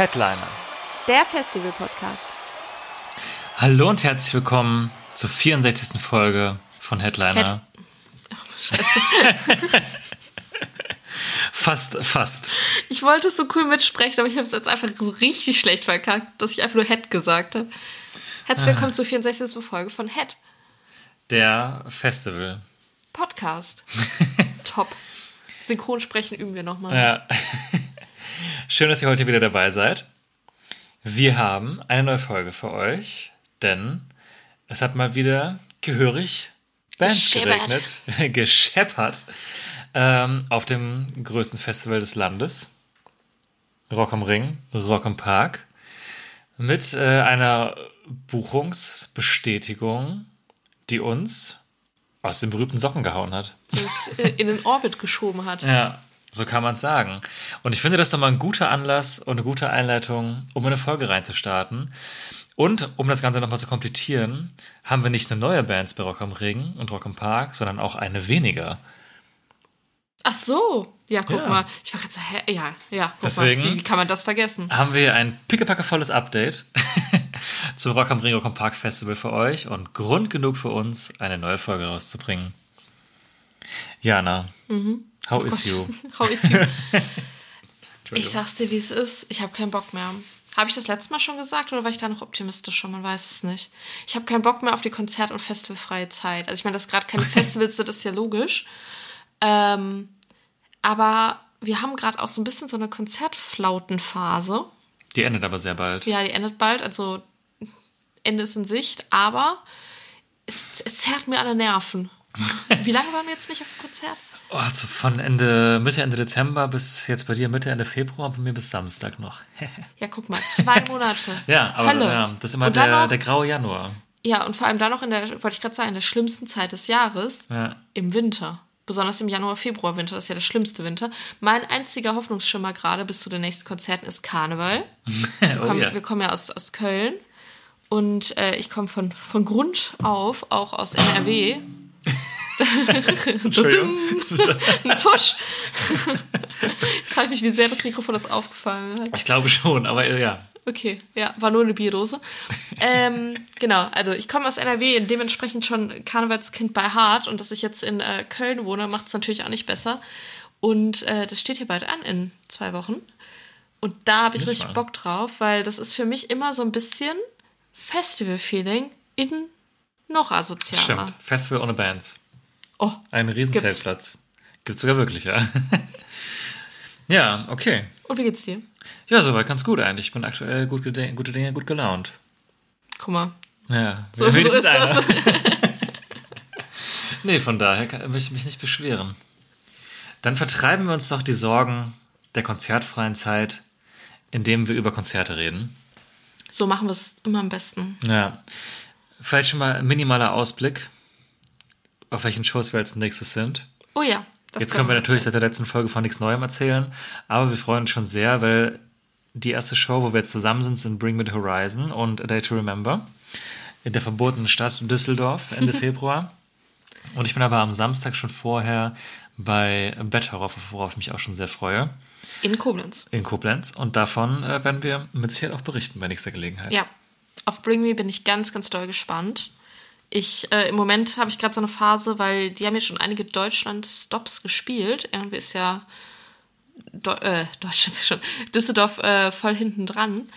Headliner. Der Festival-Podcast. Hallo und herzlich willkommen zur 64. Folge von Headliner. fast, fast. Ich wollte es so cool mitsprechen, aber ich habe es jetzt einfach so richtig schlecht verkackt, dass ich einfach nur Head gesagt habe. Herzlich Ah. willkommen zur 64. Folge von Head Der Festival. Podcast. Top. Synchronsprechen üben wir nochmal. Ja. Schön, dass ihr heute wieder dabei seid. Wir haben eine neue Folge für euch, denn es hat mal wieder gehörig Bands Gescheppert. geregnet, gescheppert ähm, auf dem größten Festival des Landes. Rock am Ring, Rock am Park. Mit äh, einer Buchungsbestätigung, die uns aus den berühmten Socken gehauen hat. Das äh, in den Orbit geschoben hat. Ja, so kann man es sagen. Und ich finde das doch mal ein guter Anlass und eine gute Einleitung, um in eine Folge reinzustarten. Und um das Ganze nochmal zu komplettieren, haben wir nicht nur neue Bands bei Rock am Ring und Rock am Park, sondern auch eine weniger. Ach so. Ja, guck Ja. mal. Ich war gerade so, hä? Ja, ja. Deswegen- Mal. Wie, kann man das vergessen? Haben wir ein pickepackevolles Update zum Rock am Ring, Rock am Park Festival für euch und Grund genug für uns, eine neue Folge rauszubringen. Jana, how is you? How is you? Ich sag's dir, wie es ist. Ich habe keinen Bock mehr. Habe ich das letzte Mal schon gesagt oder war ich da noch optimistischer? Man weiß es nicht. Ich habe keinen Bock mehr auf die Konzert- und festivalfreie Zeit. Also ich meine, dass gerade keine Festivals sind, ist ja logisch. Ähm, aber wir haben gerade auch so ein bisschen so eine Konzertflautenphase. Die endet aber sehr bald. Ja, die endet bald, also Ende ist in Sicht, aber es, es zerrt mir alle Nerven. Wie lange waren wir jetzt nicht auf dem Konzert? Oh, also von Ende, Mitte, Ende Dezember bis jetzt bei dir Mitte, Ende Februar und bei mir bis Samstag noch. Ja, guck mal, zwei Monate. ja, aber ja, das ist immer der, noch- der graue Januar. Ja, und vor allem dann noch in der, wollte ich gerade sagen, in der schlimmsten Zeit des Jahres, Ja. im Winter. Besonders im Januar, Februar, Winter, das ist ja der schlimmste Winter. Mein einziger Hoffnungsschimmer gerade bis zu den nächsten Konzerten ist Karneval. Wir Oh, kommen, ja. wir kommen ja aus, aus Köln. Und äh, ich komme von, von Grund auf auch aus NRW. Entschuldigung. Ein Tusch. Jetzt frage ich mich, wie sehr das Mikrofon das aufgefallen hat. Ich glaube schon, aber äh, ja. Okay, ja, war nur eine Bierdose. ähm, genau, also ich komme aus NRW, dementsprechend schon Karnevalskind bei Hart und dass ich jetzt in äh, Köln wohne, macht es natürlich auch nicht besser. Und äh, das steht hier bald an in zwei Wochen. Und da habe ich Nicht richtig wahr? Bock drauf, weil das ist für mich immer so ein bisschen Festival-Feeling in noch asozialer. Stimmt. Festival ohne Bands. Oh, Ein. Riesenzeltplatz. Gibt's sogar wirklich, ja. ja, okay. und wie geht's dir? Ja, soweit ganz gut eigentlich. Ich bin aktuell gut gute, Dinge, gut gelaunt. Guck mal, Ja, so, so ist das. einer. Nee, von daher kann, will ich mich nicht beschweren. Dann vertreiben wir uns doch die Sorgen der konzertfreien Zeit, indem wir über Konzerte reden. So machen wir es immer am besten. Ja. Vielleicht schon mal ein minimaler Ausblick, auf welchen Shows wir als nächstes sind. Oh ja. das Jetzt können wir natürlich seit der letzten Folge von nichts Neuem erzählen, aber wir freuen uns schon sehr, weil die erste Show, wo wir jetzt zusammen sind, sind Bring Me the Horizon und A Day to Remember in der verbotenen Stadt Düsseldorf Ende Februar. Und ich bin aber am Samstag schon vorher bei Betteroff, worauf ich mich auch schon sehr freue, In Koblenz. in Koblenz. Und davon äh, werden wir mit Sicherheit auch berichten bei nächster Gelegenheit. Ja, auf Bring Me bin ich ganz, ganz doll gespannt. Ich, äh, im Moment habe ich gerade so eine Phase, weil die haben ja schon einige Deutschland-Stops gespielt. Irgendwie ist ja Deu äh, Deutschland ist schon Düsseldorf äh, voll hinten dran.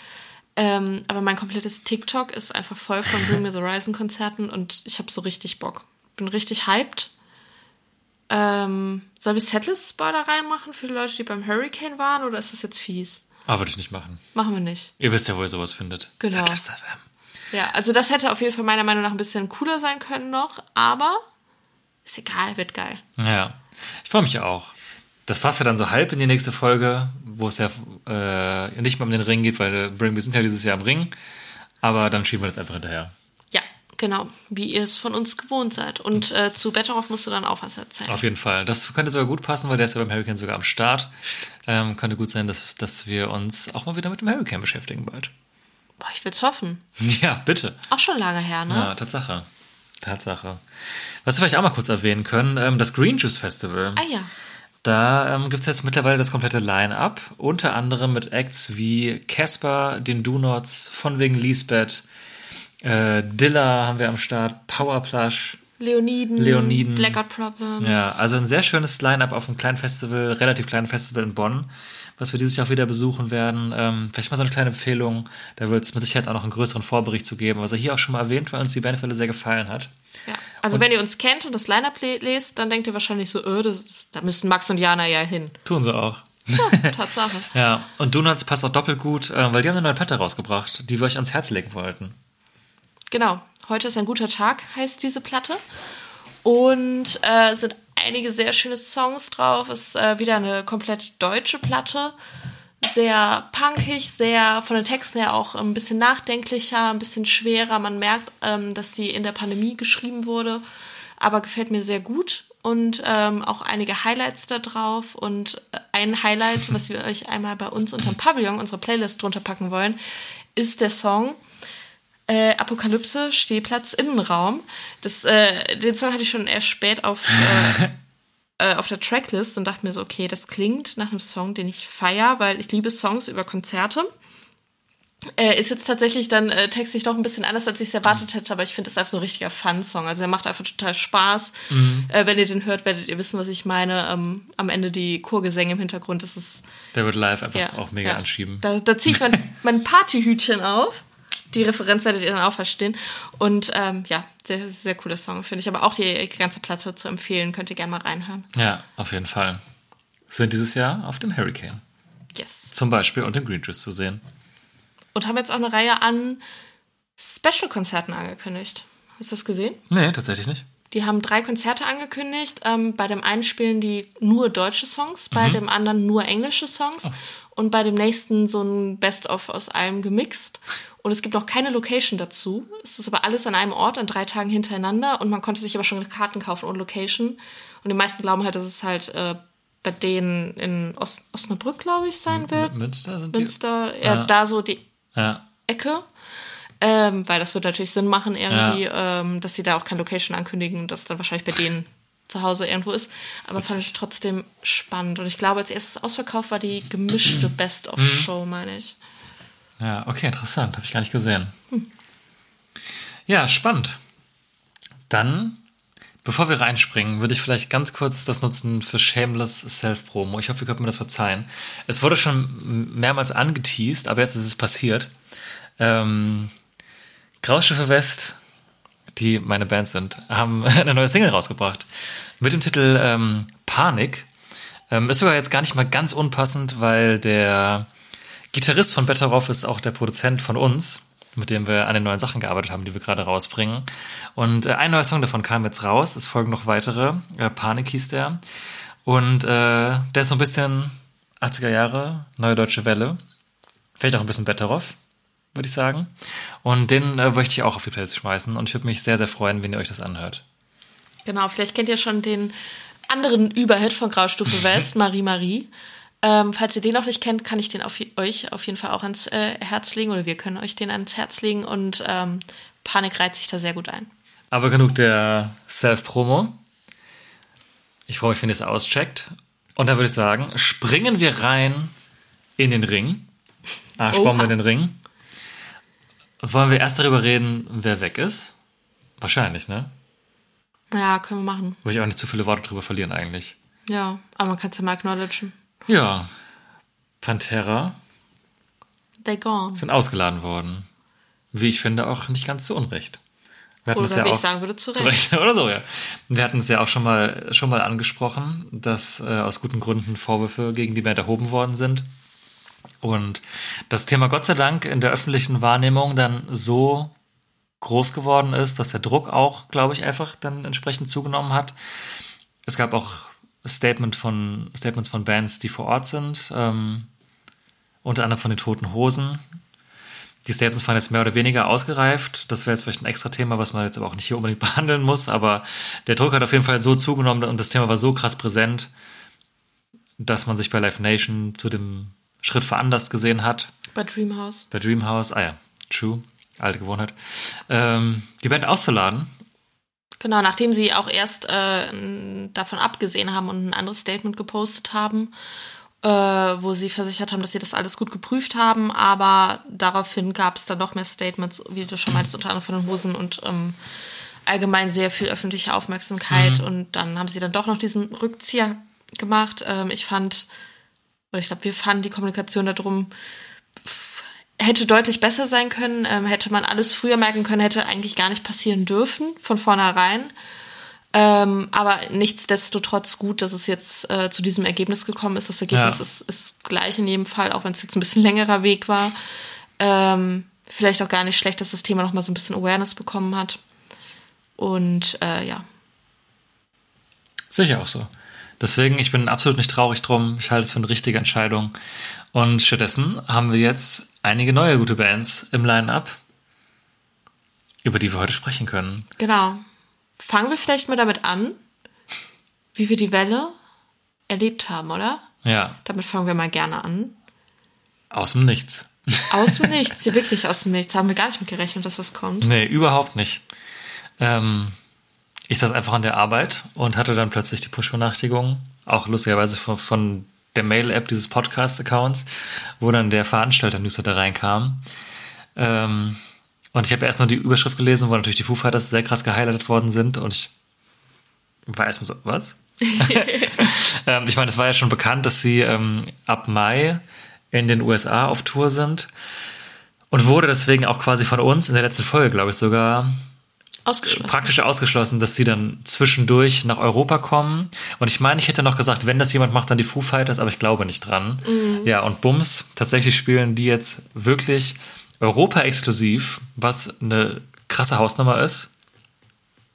Ähm, aber mein komplettes TikTok ist einfach voll von Bring Me the Horizon Konzerten und ich habe so richtig Bock. Bin richtig hyped. Ähm, soll ich Setlist-Spoiler reinmachen für die Leute, die beim Hurricane waren oder ist das jetzt fies? Aber würde ich nicht machen. Machen wir nicht. Ihr wisst ja, wo ihr sowas findet. Genau. Setlist FM. Ja, also das hätte auf jeden Fall meiner Meinung nach ein bisschen cooler sein können noch, aber ist egal, wird geil. Ja, ich freue mich auch. das passt ja dann so halb in die nächste Folge, wo es ja äh, nicht mehr um den Ring geht, weil Bring, wir sind ja dieses Jahr im Ring. Aber dann schieben wir das einfach hinterher. Ja, genau, wie ihr es von uns gewohnt seid. Und äh, zu Betteroff musst du dann auch was erzählen. Auf jeden Fall. Das könnte sogar gut passen, weil der ist ja beim Hurricane sogar am Start. Ähm, könnte gut sein, dass, dass wir uns auch mal wieder mit dem Hurricane beschäftigen bald. Boah, ich will's hoffen. Ja, bitte. Auch schon lange her, ne? Ja, Tatsache. Tatsache. Was wir vielleicht auch mal kurz erwähnen können, ähm, das Green Juice Festival. Ah ja. Da ähm, gibt es jetzt mittlerweile das komplette Line-Up, unter anderem mit Acts wie Casper, den Do-Nots, von wegen Lisbeth, äh, Dilla haben wir am Start, Powerplush. Leoniden, Leoniden. Blackout Problems. Ja, also ein sehr schönes Line-Up auf einem kleinen Festival, relativ kleinen Festival in Bonn, was wir dieses Jahr auch wieder besuchen werden. Ähm, vielleicht mal so eine kleine Empfehlung, da wird es mit Sicherheit auch noch einen größeren Vorbericht zu geben, was er hier auch schon mal erwähnt, weil uns die Bandfälle sehr gefallen hat. Ja. Also wenn ihr uns kennt und das Line-Up le- lest, dann denkt ihr wahrscheinlich so, öh, das, da müssten Max und Jana ja hin. Tun sie auch. Ja, Tatsache. Ja, und Donuts passt auch doppelt gut, äh, weil die haben eine neue Platte rausgebracht, die wir euch ans Herz legen wollten. Genau. Heute ist ein guter Tag, heißt diese Platte. Und äh, sind einige sehr schöne Songs drauf. Ist äh, wieder eine komplett deutsche Platte. Sehr punkig, sehr von den Texten her auch ein bisschen nachdenklicher, ein bisschen schwerer. Man merkt, ähm, dass die in der Pandemie geschrieben wurde, aber gefällt mir sehr gut. Und ähm, auch einige Highlights da drauf. Und äh, ein Highlight, was wir euch einmal bei uns unterm Pavillon, unsere Playlist drunter packen wollen, ist der Song äh, Apokalypse, Stehplatz, Innenraum. Das, äh, den Song hatte ich schon erst spät auf, äh, äh, auf der Tracklist und dachte mir so, okay, das klingt nach einem Song, den ich feier, weil ich liebe Songs über Konzerte. Äh, ist jetzt tatsächlich dann äh, textlich doch ein bisschen anders, als ich es erwartet hätte, aber ich finde es einfach so ein richtiger Fun-Song. Also er macht einfach total Spaß. Äh, wenn ihr den hört, werdet ihr wissen, was ich meine. Ähm, am Ende die Chorgesänge im Hintergrund, das ist Der wird live einfach ja, auch mega ja. anschieben. Da, da ziehe ich mein, mein Partyhütchen auf. Die Referenz werdet ihr dann auch verstehen. Und ähm, ja, sehr, sehr cooler Song, finde ich. Aber auch die ganze Platte zu empfehlen, könnt ihr gerne mal reinhören. Ja, auf jeden Fall. Sind dieses Jahr auf dem Hurricane Yes. zum Beispiel und im Green Juice zu sehen. Und haben jetzt auch eine Reihe an Special-Konzerten angekündigt. Hast du das gesehen? Nee, tatsächlich nicht. Die haben drei Konzerte angekündigt. Ähm, bei dem einen spielen die nur deutsche Songs, bei dem anderen nur englische Songs und bei dem nächsten so ein Best-of aus allem gemixt. Und es gibt auch keine Location dazu. Es ist aber alles an einem Ort an drei Tagen hintereinander und man konnte sich aber schon Karten kaufen ohne Location. Und die meisten glauben halt, dass es halt äh, bei denen in Os Osnabrück, glaube ich, sein wird. Münster sind die? Münster, ja, Ja. da so die Ja. Ecke. Ähm, weil das wird natürlich Sinn machen, irgendwie, ähm, dass sie da auch keine Location ankündigen und das dann wahrscheinlich bei denen zu Hause irgendwo ist. Aber fand ich trotzdem spannend. Und ich glaube, als erstes ausverkauft war die gemischte Best-of-Show, meine ich. Ja, okay, interessant. Habe ich gar nicht gesehen. Ja, spannend. Dann, bevor wir reinspringen, würde ich vielleicht ganz kurz das nutzen für Shameless Self-Promo. Ich hoffe, ihr könnt mir das verzeihen. Es wurde schon mehrmals angeteased, aber jetzt ist es passiert. Ähm, Grauschiffe West, die meine Band sind, haben eine neue Single rausgebracht. Mit dem Titel ähm, Panik. Ähm, ist sogar jetzt gar nicht mal ganz unpassend, weil der Gitarrist von Better Off ist auch der Produzent von uns, mit dem wir an den neuen Sachen gearbeitet haben, die wir gerade rausbringen. Und äh, ein neuer Song davon kam jetzt raus. Es folgen noch weitere. Äh, Panik hieß der. Und äh, der ist so ein bisschen 80er Jahre, neue deutsche Welle. Vielleicht auch ein bisschen Better Off, würde ich sagen. Und den äh, möchte ich auch auf die Playlist schmeißen. Und ich würde mich sehr, sehr freuen, wenn ihr euch das anhört. Genau, vielleicht kennt ihr schon den anderen Überhit von Graustufe West, Marie Marie. Ähm, falls ihr den noch nicht kennt, kann ich den auf, euch auf jeden Fall auch ans äh, Herz legen oder wir können euch den ans Herz legen und ähm, Panik reiht sich da sehr gut ein. Aber genug der Self-Promo. Ich freue mich, wenn ihr es auscheckt. Und dann würde ich sagen, springen wir rein in den Ring. Arschbombe Oha. in den Ring. Wollen wir erst darüber reden, wer weg ist? Wahrscheinlich, ne? Ja, können wir machen. Will ich auch nicht zu viele Worte drüber verlieren eigentlich. Ja, aber man kann es ja mal acknowledgen. Ja. Pantera They gone. sind ausgeladen worden. Wie ich finde, auch nicht ganz zu Unrecht. Wir Oder es ja wie ich auch- sagen würde, zu Recht. Zu Recht, oder so, ja. Wir hatten es ja auch schon mal, schon mal angesprochen, dass äh, aus guten Gründen Vorwürfe gegen die Band erhoben worden sind. Und das Thema Gott sei Dank in der öffentlichen Wahrnehmung dann so groß geworden ist, dass der Druck auch, glaube ich, einfach dann entsprechend zugenommen hat. Es gab auch Statement von, Statements von Bands, die vor Ort sind. Ähm, unter anderem von den Toten Hosen. Die Statements waren jetzt mehr oder weniger ausgereift. Das wäre jetzt vielleicht ein extra Thema, was man jetzt aber auch nicht hier unbedingt behandeln muss. Aber der Druck hat auf jeden Fall so zugenommen und das Thema war so krass präsent, dass man sich bei Live Nation zu dem Schritt veranlasst gesehen hat. Bei Dreamhouse. Bei Dreamhouse, ah ja, true, alte Gewohnheit, ähm, die Band auszuladen. Genau, nachdem sie auch erst äh, davon abgesehen haben und ein anderes Statement gepostet haben, äh, wo sie versichert haben, dass sie das alles gut geprüft haben, aber daraufhin gab es dann noch mehr Statements, wie du schon meinst, unter anderem von den Hosen und ähm, allgemein sehr viel öffentliche Aufmerksamkeit Mhm. und dann haben sie dann doch noch diesen Rückzieher gemacht. Ähm, ich fand, oder ich glaube, wir fanden die Kommunikation darum hätte deutlich besser sein können, ähm, hätte man alles früher merken können, hätte eigentlich gar nicht passieren dürfen von vornherein. Ähm, aber nichtsdestotrotz gut, dass es jetzt äh, zu diesem Ergebnis gekommen ist. Das Ergebnis Ja. ist, ist gleich in jedem Fall, auch wenn es jetzt ein bisschen längerer Weg war. Ähm, vielleicht auch gar nicht schlecht, dass das Thema noch mal so ein bisschen Awareness bekommen hat. Und äh, ja, Sicher auch so. Deswegen, ich bin absolut nicht traurig drum. Ich halte es für eine richtige Entscheidung. Und stattdessen haben wir jetzt einige neue gute Bands im Line-Up, über die wir heute sprechen können. genau. Fangen wir vielleicht mal damit an, wie wir die Welle erlebt haben, oder? Ja, Damit fangen wir mal gerne an. aus dem Nichts. Aus dem Nichts, wirklich aus dem Nichts. Haben wir gar nicht mit gerechnet, dass was kommt. Nee, überhaupt nicht. Ähm, ich saß einfach an der Arbeit und hatte dann plötzlich die Push-Benachrichtigung, auch lustigerweise von, von der Mail-App dieses Podcast-Accounts, wo dann der Veranstalter-Newsletter reinkam. Ähm, und ich habe erst noch die Überschrift gelesen, wo natürlich die Foo Fighters sehr krass gehighlightet worden sind und ich war erstmal so, was? ähm, ich meine, es war ja schon bekannt, dass sie ähm, ab Mai in den USA auf Tour sind und wurde deswegen auch quasi von uns in der letzten Folge, glaube ich, sogar Ausgeschlossen. praktisch ausgeschlossen, dass sie dann zwischendurch nach Europa kommen. Und ich meine, ich hätte noch gesagt, wenn das jemand macht, dann die Foo Fighters, aber ich glaube nicht dran. Ja, und Bums, tatsächlich spielen die jetzt wirklich Europa-exklusiv, was eine krasse Hausnummer ist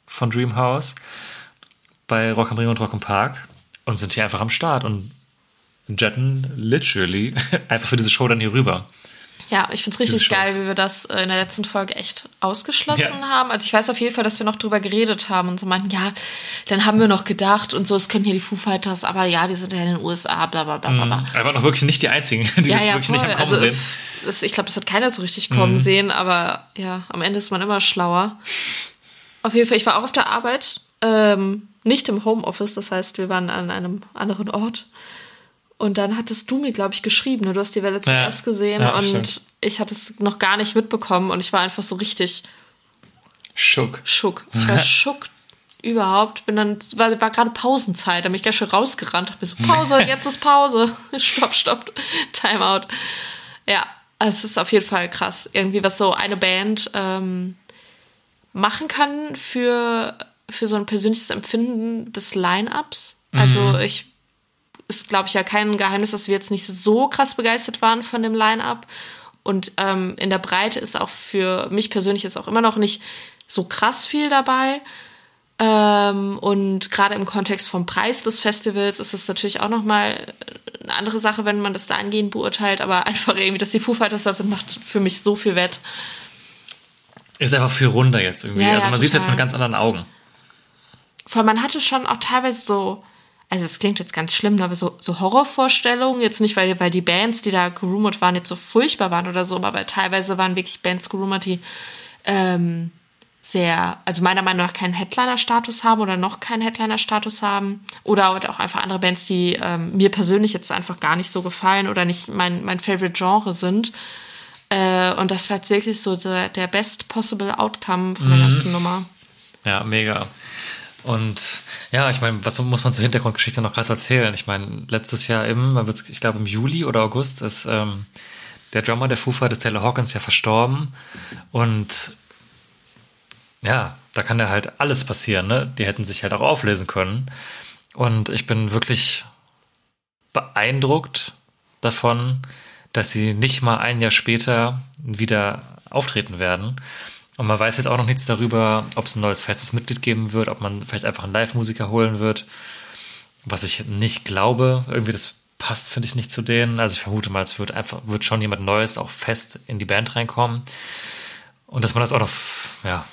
von Dreamhouse bei Rock am Ring und Rock im Park und sind hier einfach am Start und jetten literally einfach für diese Show dann hier rüber. Ja, ich find's richtig Diese Shows. geil, wie wir das äh, in der letzten Folge echt ausgeschlossen Ja. haben. Also ich weiß auf jeden Fall, dass wir noch drüber geredet haben und so meinten, ja, dann haben wir noch gedacht und so, es können hier die Foo Fighters, aber ja, die sind ja in den USA, bla bla bla bla. bla. Aber noch wirklich nicht die einzigen, die Ja, das ja, wirklich voll. nicht am Kommen also, sehen. Das, ich glaube, das hat keiner so richtig kommen Mhm. sehen, aber ja, am Ende ist man immer schlauer. Auf jeden Fall, ich war auch auf der Arbeit, ähm, nicht im Homeoffice, das heißt, wir waren an einem anderen Ort. Und dann hattest du mir, glaube ich, geschrieben. Ne? Du hast die Welle zuerst gesehen Ja, und stimmt. ich hatte es noch gar nicht mitbekommen und ich war einfach so richtig Schock. schock. Ich war schock überhaupt. Bin dann, war, war gerade Pausenzeit, da bin ich gleich schon rausgerannt. Hab mir so, Pause, jetzt ist Pause. stopp, stopp, Timeout. Ja, es ist auf jeden Fall krass. Irgendwie, was so eine Band ähm, machen kann für, für so ein persönliches Empfinden des Line-Ups. Also ich ist, glaube ich, ja kein Geheimnis, dass wir jetzt nicht so krass begeistert waren von dem Line-Up. Und ähm, in der Breite ist auch für mich persönlich ist auch immer noch nicht so krass viel dabei. Ähm, und gerade im Kontext vom Preis des Festivals ist es natürlich auch nochmal eine andere Sache, wenn man das da angehend beurteilt. Aber einfach irgendwie, dass die Foo Fighters da sind, macht für mich so viel wett. Ist einfach viel runder jetzt irgendwie. Ja, ja, also man sieht es jetzt mit ganz anderen Augen. Vor allem, man hatte schon auch teilweise so, also es klingt jetzt ganz schlimm, aber so, so Horrorvorstellungen, jetzt nicht, weil, weil die Bands, die da gerumort waren, jetzt so furchtbar waren oder so, aber teilweise waren wirklich Bands gerumort, die ähm, sehr, also meiner Meinung nach keinen Headliner-Status haben oder noch keinen Headliner-Status haben. Oder halt auch einfach andere Bands, die ähm, mir persönlich jetzt einfach gar nicht so gefallen oder nicht mein, mein Favorite-Genre sind. Äh, und das war jetzt wirklich so der, der best possible outcome von der ganzen Nummer. Ja, mega. Und ja, ich meine, was muss man zur Hintergrundgeschichte noch krass erzählen? Ich meine, letztes Jahr im, ich glaube im Juli oder August, ist ähm, der Drummer der Foo Fighters, Taylor Hawkins, ja verstorben. Und ja, da kann ja halt alles passieren, ne? Die hätten sich halt auch auflösen können. Und ich bin wirklich beeindruckt davon, dass sie nicht mal ein Jahr später wieder auftreten werden. Und man weiß jetzt auch noch nichts darüber, ob es ein neues festes Mitglied geben wird, ob man vielleicht einfach einen Live-Musiker holen wird. was ich nicht glaube. Irgendwie, das passt, finde ich, nicht zu denen. Also ich vermute mal, es wird einfach, wird schon jemand Neues auch fest in die Band reinkommen. Und dass man das auch noch, ja,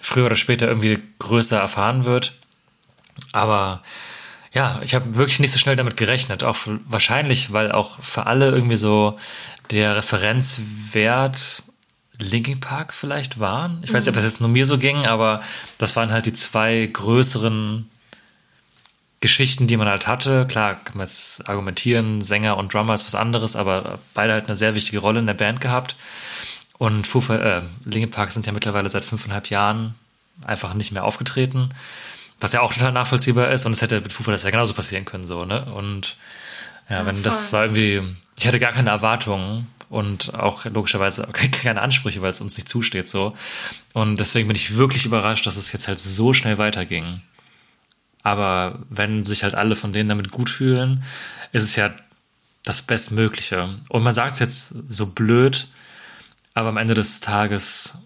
früher oder später irgendwie größer erfahren wird. Aber ja, ich habe wirklich nicht so schnell damit gerechnet. Auch wahrscheinlich, weil auch für alle irgendwie so der Referenzwert Linkin Park vielleicht waren. Ich weiß nicht, ob das jetzt nur mir so ging, aber das waren halt die zwei größeren Geschichten, die man halt hatte. Klar, kann man jetzt argumentieren, Sänger und Drummer ist was anderes, aber beide halt eine sehr wichtige Rolle in der Band gehabt. Und Foo, äh, Linkin Park sind ja mittlerweile seit fünfeinhalb Jahren einfach nicht mehr aufgetreten, was ja auch total nachvollziehbar ist. Und es hätte mit Foo Fighters ja genauso passieren können, so, ne? Und ja, ja wenn voll. das war irgendwie, ich hatte gar keine Erwartungen und auch logischerweise keine Ansprüche, weil es uns nicht zusteht, so. Und deswegen bin ich wirklich überrascht, dass es jetzt halt so schnell weiterging. Aber wenn sich halt alle von denen damit gut fühlen, ist es ja das Bestmögliche. Und man sagt es jetzt so blöd, aber am Ende des Tages,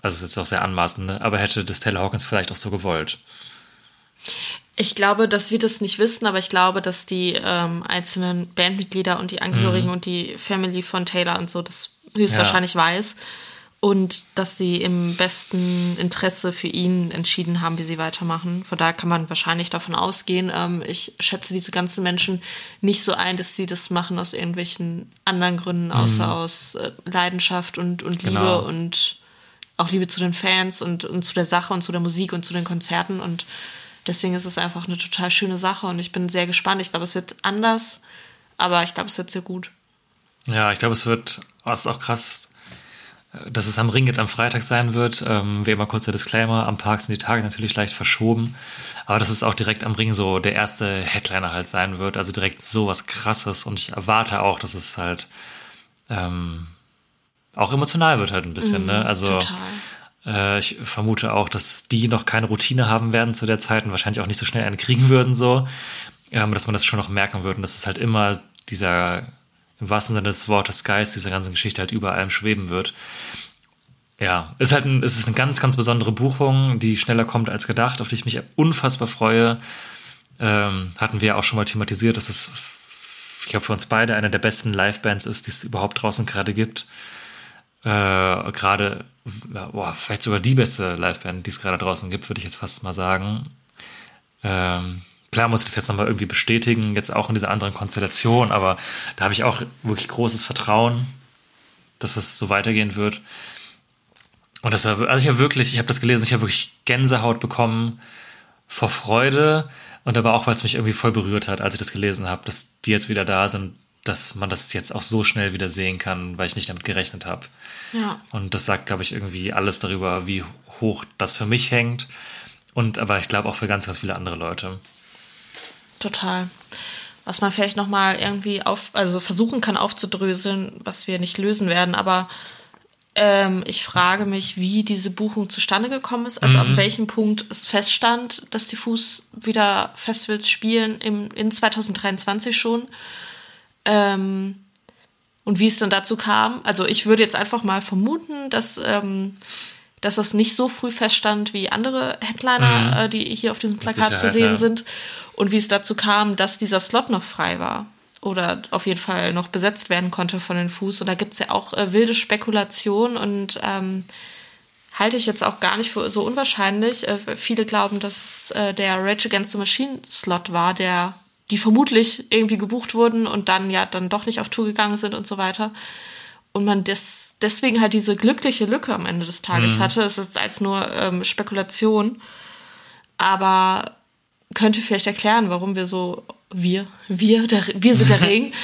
also ist jetzt auch sehr anmaßend, ne? aber hätte das Taylor Hawkins vielleicht auch so gewollt. Ich glaube, dass wir das nicht wissen, aber ich glaube, dass die ähm, einzelnen Bandmitglieder und die Angehörigen mhm. und die Family von Taylor und so das höchstwahrscheinlich ja. weiß und dass sie im besten Interesse für ihn entschieden haben, wie sie weitermachen. Von daher kann man wahrscheinlich davon ausgehen. Ähm, ich schätze diese ganzen Menschen nicht so ein, dass sie das machen aus irgendwelchen anderen Gründen, außer mhm. aus äh, Leidenschaft und, und Liebe genau. und auch Liebe zu den Fans und, und zu der Sache und zu der Musik und zu den Konzerten. Und deswegen ist es einfach eine total schöne Sache und ich bin sehr gespannt. Ich glaube, es wird anders, aber ich glaube, es wird sehr gut. Ja, ich glaube, es wird, was auch krass dass es am Ring jetzt am Freitag sein wird. Ähm, wie immer kurzer Disclaimer, am Park sind die Tage natürlich leicht verschoben. Aber dass es auch direkt am Ring so der erste Headliner halt sein wird. Also direkt so was krasses. Und ich erwarte auch, dass es halt ähm, auch emotional wird halt ein bisschen. Ne? Mhm, also äh, ich vermute auch, dass die noch keine Routine haben werden zu der Zeit und wahrscheinlich auch nicht so schnell eine kriegen würden, so. Ähm, dass man das schon noch merken würde. Und dass es halt immer dieser im wahrsten Sinne des Wortes Geist dieser ganzen Geschichte halt über allem schweben wird. Ja, ist halt ein, ist eine ganz, ganz besondere Buchung, die schneller kommt als gedacht, auf die ich mich unfassbar freue. Ähm, hatten wir auch schon mal thematisiert, dass es, ich glaube, für uns beide eine der besten Live-Bands ist, die es überhaupt draußen gerade gibt. Äh, gerade, boah, vielleicht sogar die beste Live-Band, die es gerade draußen gibt, würde ich jetzt fast mal sagen. Ähm, Klar muss ich das jetzt nochmal irgendwie bestätigen, jetzt auch in dieser anderen Konstellation, aber da habe ich auch wirklich großes Vertrauen, dass es so weitergehen wird. Und das war, also ich habe wirklich, ich habe das gelesen, ich habe wirklich Gänsehaut bekommen vor Freude und aber auch, weil es mich irgendwie voll berührt hat, als ich das gelesen habe, dass die jetzt wieder da sind, dass man das jetzt auch so schnell wieder sehen kann, weil ich nicht damit gerechnet habe. Ja. Und das sagt, glaube ich, irgendwie alles darüber, wie hoch das für mich hängt. Und aber ich glaube auch für ganz, ganz viele andere Leute. Total. Was man vielleicht nochmal irgendwie auf, also versuchen kann aufzudröseln, was wir nicht lösen werden, aber ähm, ich frage mich, wie diese Buchung zustande gekommen ist, also mhm. ab welchem Punkt es feststand, dass die Fuß wieder Festivals spielen im, in 2023 schon. Ähm, und wie es dann dazu kam. Also ich würde jetzt einfach mal vermuten, dass ähm, dass das nicht so früh feststand wie andere Headliner, mhm. äh, die hier auf diesem Plakat zu sehen ja. sind. Und wie es dazu kam, dass dieser Slot noch frei war. Oder auf jeden Fall noch besetzt werden konnte von den Fuß. Und da gibt es ja auch äh, wilde Spekulationen und ähm, halte ich jetzt auch gar nicht für so unwahrscheinlich. Äh, viele glauben, dass es äh, der Rage Against the Machine Slot war, der die vermutlich irgendwie gebucht wurden und dann ja dann doch nicht auf Tour gegangen sind und so weiter und man des, deswegen halt diese glückliche Lücke am Ende des Tages mhm. hatte. Es ist als nur ähm, Spekulation, aber könnte vielleicht erklären, warum wir so wir, wir, der, wir sind der Ring,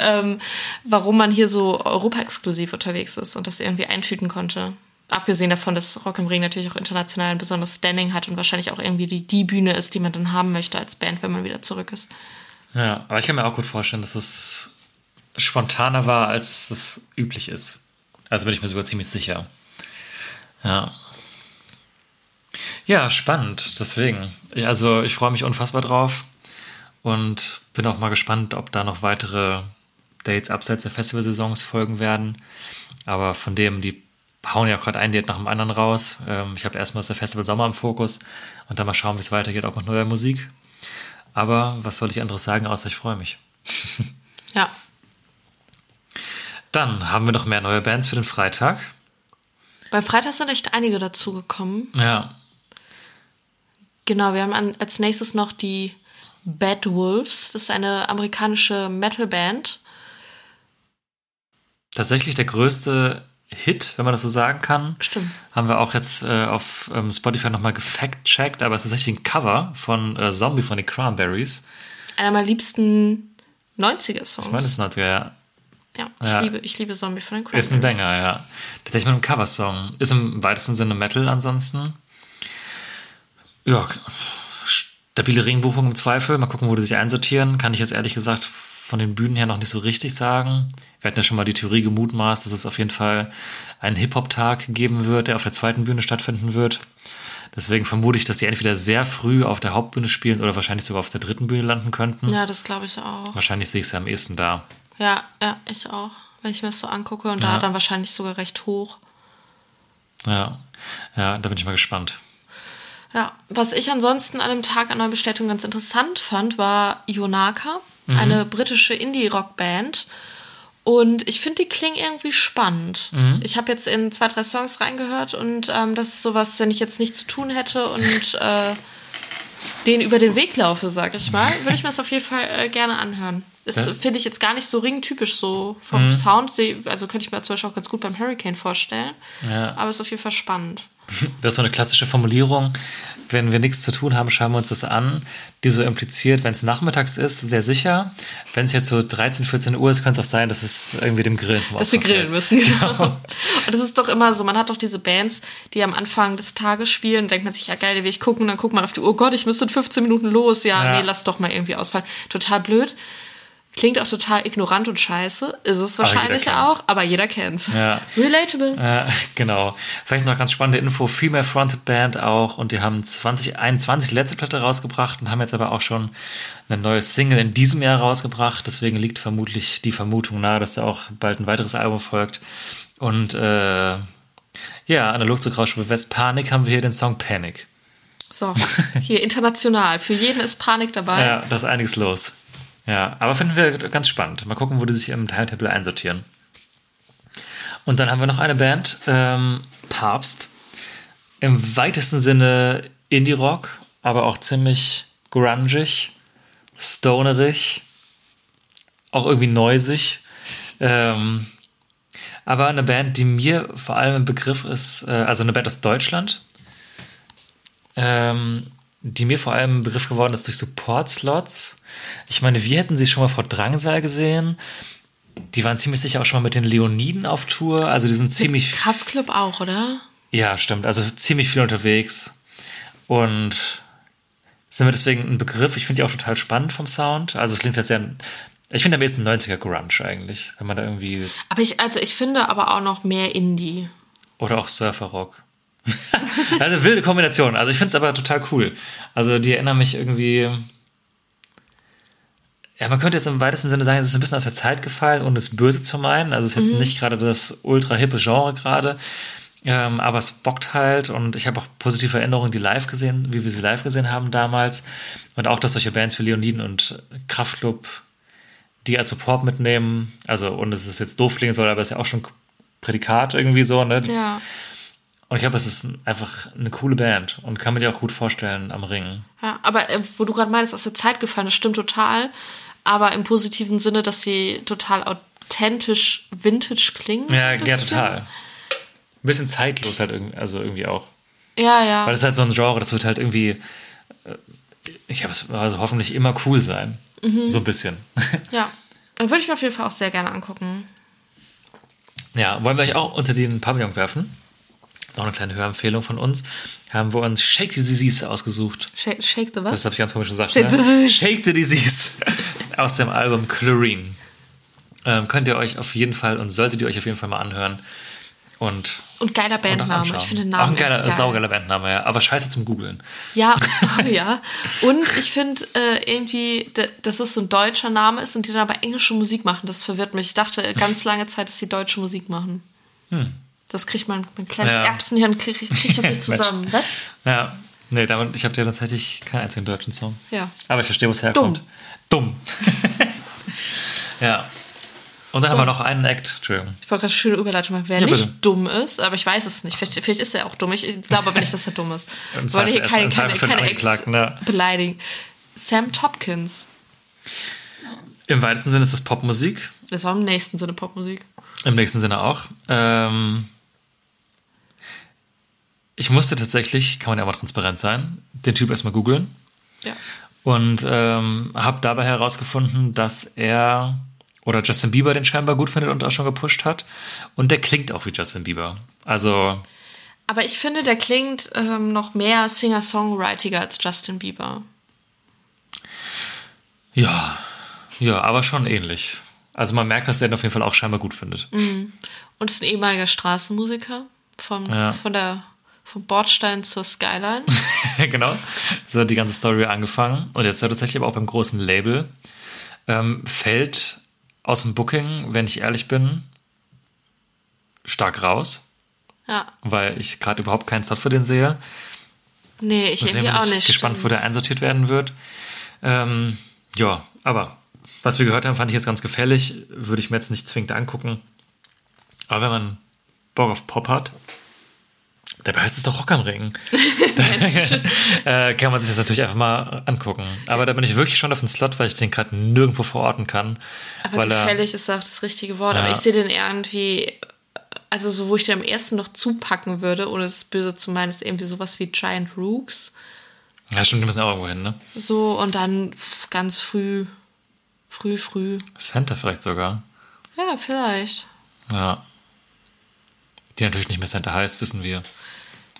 ähm, warum man hier so Europa-exklusiv unterwegs ist und das irgendwie eintüten konnte. Abgesehen davon, dass Rock im Ring natürlich auch international ein besonderes Standing hat und wahrscheinlich auch irgendwie die, die Bühne ist, die man dann haben möchte als Band, wenn man wieder zurück ist. Ja, aber ich kann mir auch gut vorstellen, dass es spontaner war, als es üblich ist. Also bin ich mir sogar ziemlich sicher. Ja. Ja, spannend. Deswegen. Also ich freue mich unfassbar drauf und bin auch mal gespannt, ob da noch weitere Dates abseits der Festivalsaisons folgen werden. Aber von dem, die hauen ja auch gerade ein Date nach dem anderen raus. Ähm, ich habe erstmal das Festival Sommer im Fokus und dann mal schauen, wie es weitergeht, auch mit neuer Musik. Aber was soll ich anderes sagen, außer ich freue mich. Ja. Dann haben wir noch mehr neue Bands für den Freitag. Beim Freitag sind echt einige dazugekommen. Ja, Genau, wir haben an, als nächstes noch die Bad Wolves. Das ist eine amerikanische Metalband. tatsächlich der größte Hit, wenn man das so sagen kann. Stimmt. Haben wir auch jetzt äh, auf ähm, Spotify nochmal gefact-checkt, aber es ist tatsächlich ein Cover von äh, Zombie von den Cranberries. Einer meiner liebsten 90er-Songs. Ich meine, das ist 90er, ja. ja, ich, Ja. Liebe, ich liebe Zombie von den Ist ein Cranberries. Banger, ja. Tatsächlich mit einem Coversong. Ist im weitesten Sinne Metal ansonsten. Ja, stabile Ringbuchung im Zweifel. Mal gucken, wo die sich einsortieren. Kann ich jetzt ehrlich gesagt von den Bühnen her noch nicht so richtig sagen. Wir hatten ja schon mal die Theorie gemutmaßt, dass es auf jeden Fall einen Hip-Hop-Tag geben wird, der auf der zweiten Bühne stattfinden wird. Deswegen vermute ich, dass die entweder sehr früh auf der Hauptbühne spielen oder wahrscheinlich sogar auf der dritten Bühne landen könnten. Ja, das glaube ich auch. Wahrscheinlich sehe ich sie am ehesten da. Ja, ja, ich auch. Wenn ich mir das so angucke und da dann wahrscheinlich sogar recht hoch. Ja, ja, da bin ich mal gespannt. Ja, was ich ansonsten an dem Tag an Neubestätigung ganz interessant fand, war Ionaka, eine britische Indie-Rock-Band. Und ich finde, die klingen irgendwie spannend. Ich habe jetzt in zwei, drei Songs reingehört und ähm, das ist sowas, wenn ich jetzt nichts zu tun hätte und äh, den über den Weg laufe, sag ich mal, würde ich mir das auf jeden Fall äh, gerne anhören. Ist, Ja. finde ich jetzt gar nicht so ringtypisch so vom Sound. Sie- Also könnte ich mir zum Beispiel auch ganz gut beim Hurricane vorstellen. Ja. Aber ist auf jeden Fall spannend. Das ist so eine klassische Formulierung. Wenn wir nichts zu tun haben, schauen wir uns das an, die so impliziert, wenn es nachmittags ist, sehr sicher. Wenn es jetzt so 13, 14 Uhr ist, könnte es auch sein, dass es irgendwie dem Grillen zum Dass wir grillen müssen, genau. Und das ist doch immer so, man hat doch diese Bands, die am Anfang des Tages spielen, denkt man sich, ja geil, will ich gucken, und dann guckt man auf die Uhr, Gott, ich müsste in 15 Minuten los, ja, Ja. nee, lass doch mal irgendwie ausfallen. Total blöd. Klingt auch total ignorant und scheiße, ist es wahrscheinlich kennt's. auch, aber jeder kennt's. Ja. Relatable. Äh, genau. Vielleicht noch ganz spannende Info: Female Fronted Band auch und die haben 2021 die letzte Platte rausgebracht und haben jetzt aber auch schon eine neue Single in diesem Jahr rausgebracht. Deswegen liegt vermutlich die Vermutung nahe, dass da auch bald ein weiteres Album folgt. Und äh, ja, analog zu Graustufe West Panik haben wir hier den Song Panic. So, hier international. Für jeden ist Panik dabei. Ja, da ist einiges los. Ja, aber finden wir ganz spannend. Mal gucken, wo die sich im Timetable einsortieren. Und dann haben wir noch eine Band, ähm, Papst. Im weitesten Sinne Indie-Rock, aber auch ziemlich grungig, stonerig, auch irgendwie neusig. Ähm, aber eine Band, die mir vor allem im Begriff ist, äh, also eine Band aus Deutschland, ähm, die mir vor allem ein Begriff geworden ist durch Support-Slots. Ich meine, wir hätten sie schon mal vor Drangsal gesehen. Die waren ziemlich sicher auch schon mal mit den Leoniden auf Tour. Also die sind ziemlich. Kraftclub auch, oder? Ja, stimmt. Also ziemlich viel unterwegs. Und sind wir deswegen ein Begriff. Ich finde die auch total spannend vom Sound. Also es klingt ja sehr. Ich finde am ehesten 90er Grunge eigentlich, wenn man da irgendwie. Aber ich, also ich finde aber auch noch mehr Indie. Oder auch Surferrock. also wilde Kombination. Also ich finde es aber total cool. Also die erinnern mich irgendwie. Ja, man könnte jetzt im weitesten Sinne sagen, es ist ein bisschen aus der Zeit gefallen, ohne es böse zu meinen. Also es ist jetzt nicht gerade das ultra hippe Genre gerade. Ähm, aber es bockt halt und ich habe auch positive Erinnerungen, die live gesehen, wie wir sie live gesehen haben damals. Und auch, dass solche Bands wie Leoniden und Kraftklub die als Support mitnehmen. Also, und es ist jetzt doof klingen soll, aber es ist ja auch schon Prädikat irgendwie so, ne? Ja. Und ich glaube, es ist einfach eine coole Band und kann mir die auch gut vorstellen am Ring. Ja, aber äh, wo du gerade meinst, aus der Zeit gefallen, das stimmt total. Aber im positiven Sinne, dass sie total authentisch vintage klingen. Ja, ja, total. Ein bisschen zeitlos halt irgendwie, also irgendwie auch. Ja, ja. Weil es halt so ein Genre, das wird halt irgendwie, äh, ich habe es also hoffentlich immer cool sein. Mhm. So ein bisschen. Ja. Dann würde ich mir auf jeden Fall auch sehr gerne angucken. Ja, wollen wir euch auch unter den Pavillon werfen? Noch eine kleine Hörempfehlung von uns. Haben wir uns Shake the Disease ausgesucht. Shake, shake the was? Das habe ich ganz komisch gesagt. Shake ne? the Disease. Shake the Disease. Aus dem Album Chlorine. Ähm, könnt ihr euch auf jeden Fall und solltet ihr euch auf jeden Fall mal anhören. Und, Und geiler auch Bandname. Ich finde den Auch Namen ein geiler, geil. saugeiler Bandname, ja. Aber scheiße zum Googeln. Ja, ja. Und ich finde äh, irgendwie, dass es so ein deutscher Name ist und die dann aber englische Musik machen. Das verwirrt mich. Ich dachte ganz lange Zeit, dass sie deutsche Musik machen. Das kriegt man, mein kleines. Ja. Erbsenhirn kriegt krieg das nicht zusammen. Was? Ja. Nee, damit, ich habe ja tatsächlich keinen einzigen deutschen Song. Ja. Aber ich verstehe, wo es herkommt. Dumm. ja. Und dann haben wir noch einen Act. Entschuldigung. Ich wollte gerade eine schöne Überleitung machen. Wer Ja, nicht dumm ist, aber ich weiß es nicht. Vielleicht, vielleicht ist er auch dumm. Ich glaube aber nicht, dass er dumm ist. Wir wollen hier keine, keine, keine Angeklagten, ja. beleidigen. Sam Topkins. Im weitesten Sinne ist das Popmusik. Das war im nächsten Sinne Popmusik. Im nächsten Sinne auch. Ähm, ich musste tatsächlich, kann man ja mal transparent sein, den Typ erstmal googeln Ja. und ähm, habe dabei herausgefunden, dass er oder Justin Bieber den scheinbar gut findet und auch schon gepusht hat. Und der klingt auch wie Justin Bieber. Also, Aber ich finde, der klingt ähm, noch mehr Singer-Songwritiger als Justin Bieber. ja, ja, aber schon ähnlich. Also man merkt, dass er ihn auf jeden Fall auch scheinbar gut findet. Und ist ein ehemaliger Straßenmusiker vom, Ja. von der, vom Bordstein zur Skyline. genau. So hat die ganze Story angefangen. Und jetzt tatsächlich aber auch beim großen Label. Ähm, fällt aus dem Booking, wenn ich ehrlich bin, stark raus, ja. weil ich gerade überhaupt keinen Soft für den sehe. Nee, ich Deswegen irgendwie bin auch ich nicht. gespannt, wo stimmt. der einsortiert werden wird. Ähm, ja, aber was wir gehört haben, fand ich jetzt ganz gefährlich. Würde ich mir jetzt nicht zwingend angucken. Aber wenn man Bock auf Pop hat, dabei heißt es doch Rock am Ring. Da, äh, kann man sich das natürlich einfach mal angucken. Aber da bin ich wirklich schon auf den Slot, weil ich den gerade nirgendwo verorten kann. Aber weil er, gefällig ist auch das richtige Wort. Aber Ja. ich sehe den irgendwie, also so, wo ich den am ersten noch zupacken würde, ohne es böse zu meinen, ist irgendwie sowas wie Giant Rooks. ja, stimmt, die müssen auch irgendwo hin, ne? So, und dann ganz früh, früh, früh. Center vielleicht sogar. Ja, vielleicht. Ja. Die natürlich nicht mehr Center heißt, wissen wir.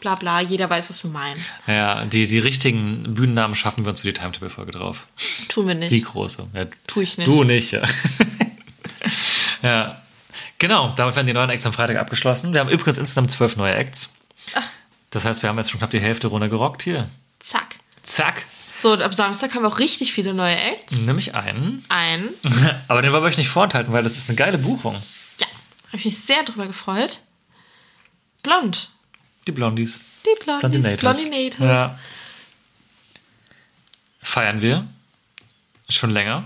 Bla bla, jeder weiß, was wir meinen. Ja, die, die richtigen Bühnennamen schaffen wir uns für die Timetable-Folge drauf. Tun wir nicht. Die große. Ja, Tu ich nicht. Du nicht, ja. ja. Genau, damit werden die neuen Acts am Freitag abgeschlossen. Wir haben übrigens insgesamt zwölf neue Acts. Ah. Das heißt, wir haben jetzt schon knapp die Hälfte runtergerockt hier. Zack. Zack. So, am Samstag haben wir auch richtig viele neue Acts. Nämlich einen. Ein. Aber den wollen wir euch nicht vorenthalten, weil das ist eine geile Buchung. Ja, habe ich mich sehr drüber gefreut. Blond. Die Blondies. Die Blondies. Blondinators. Ja. Feiern wir. Schon länger.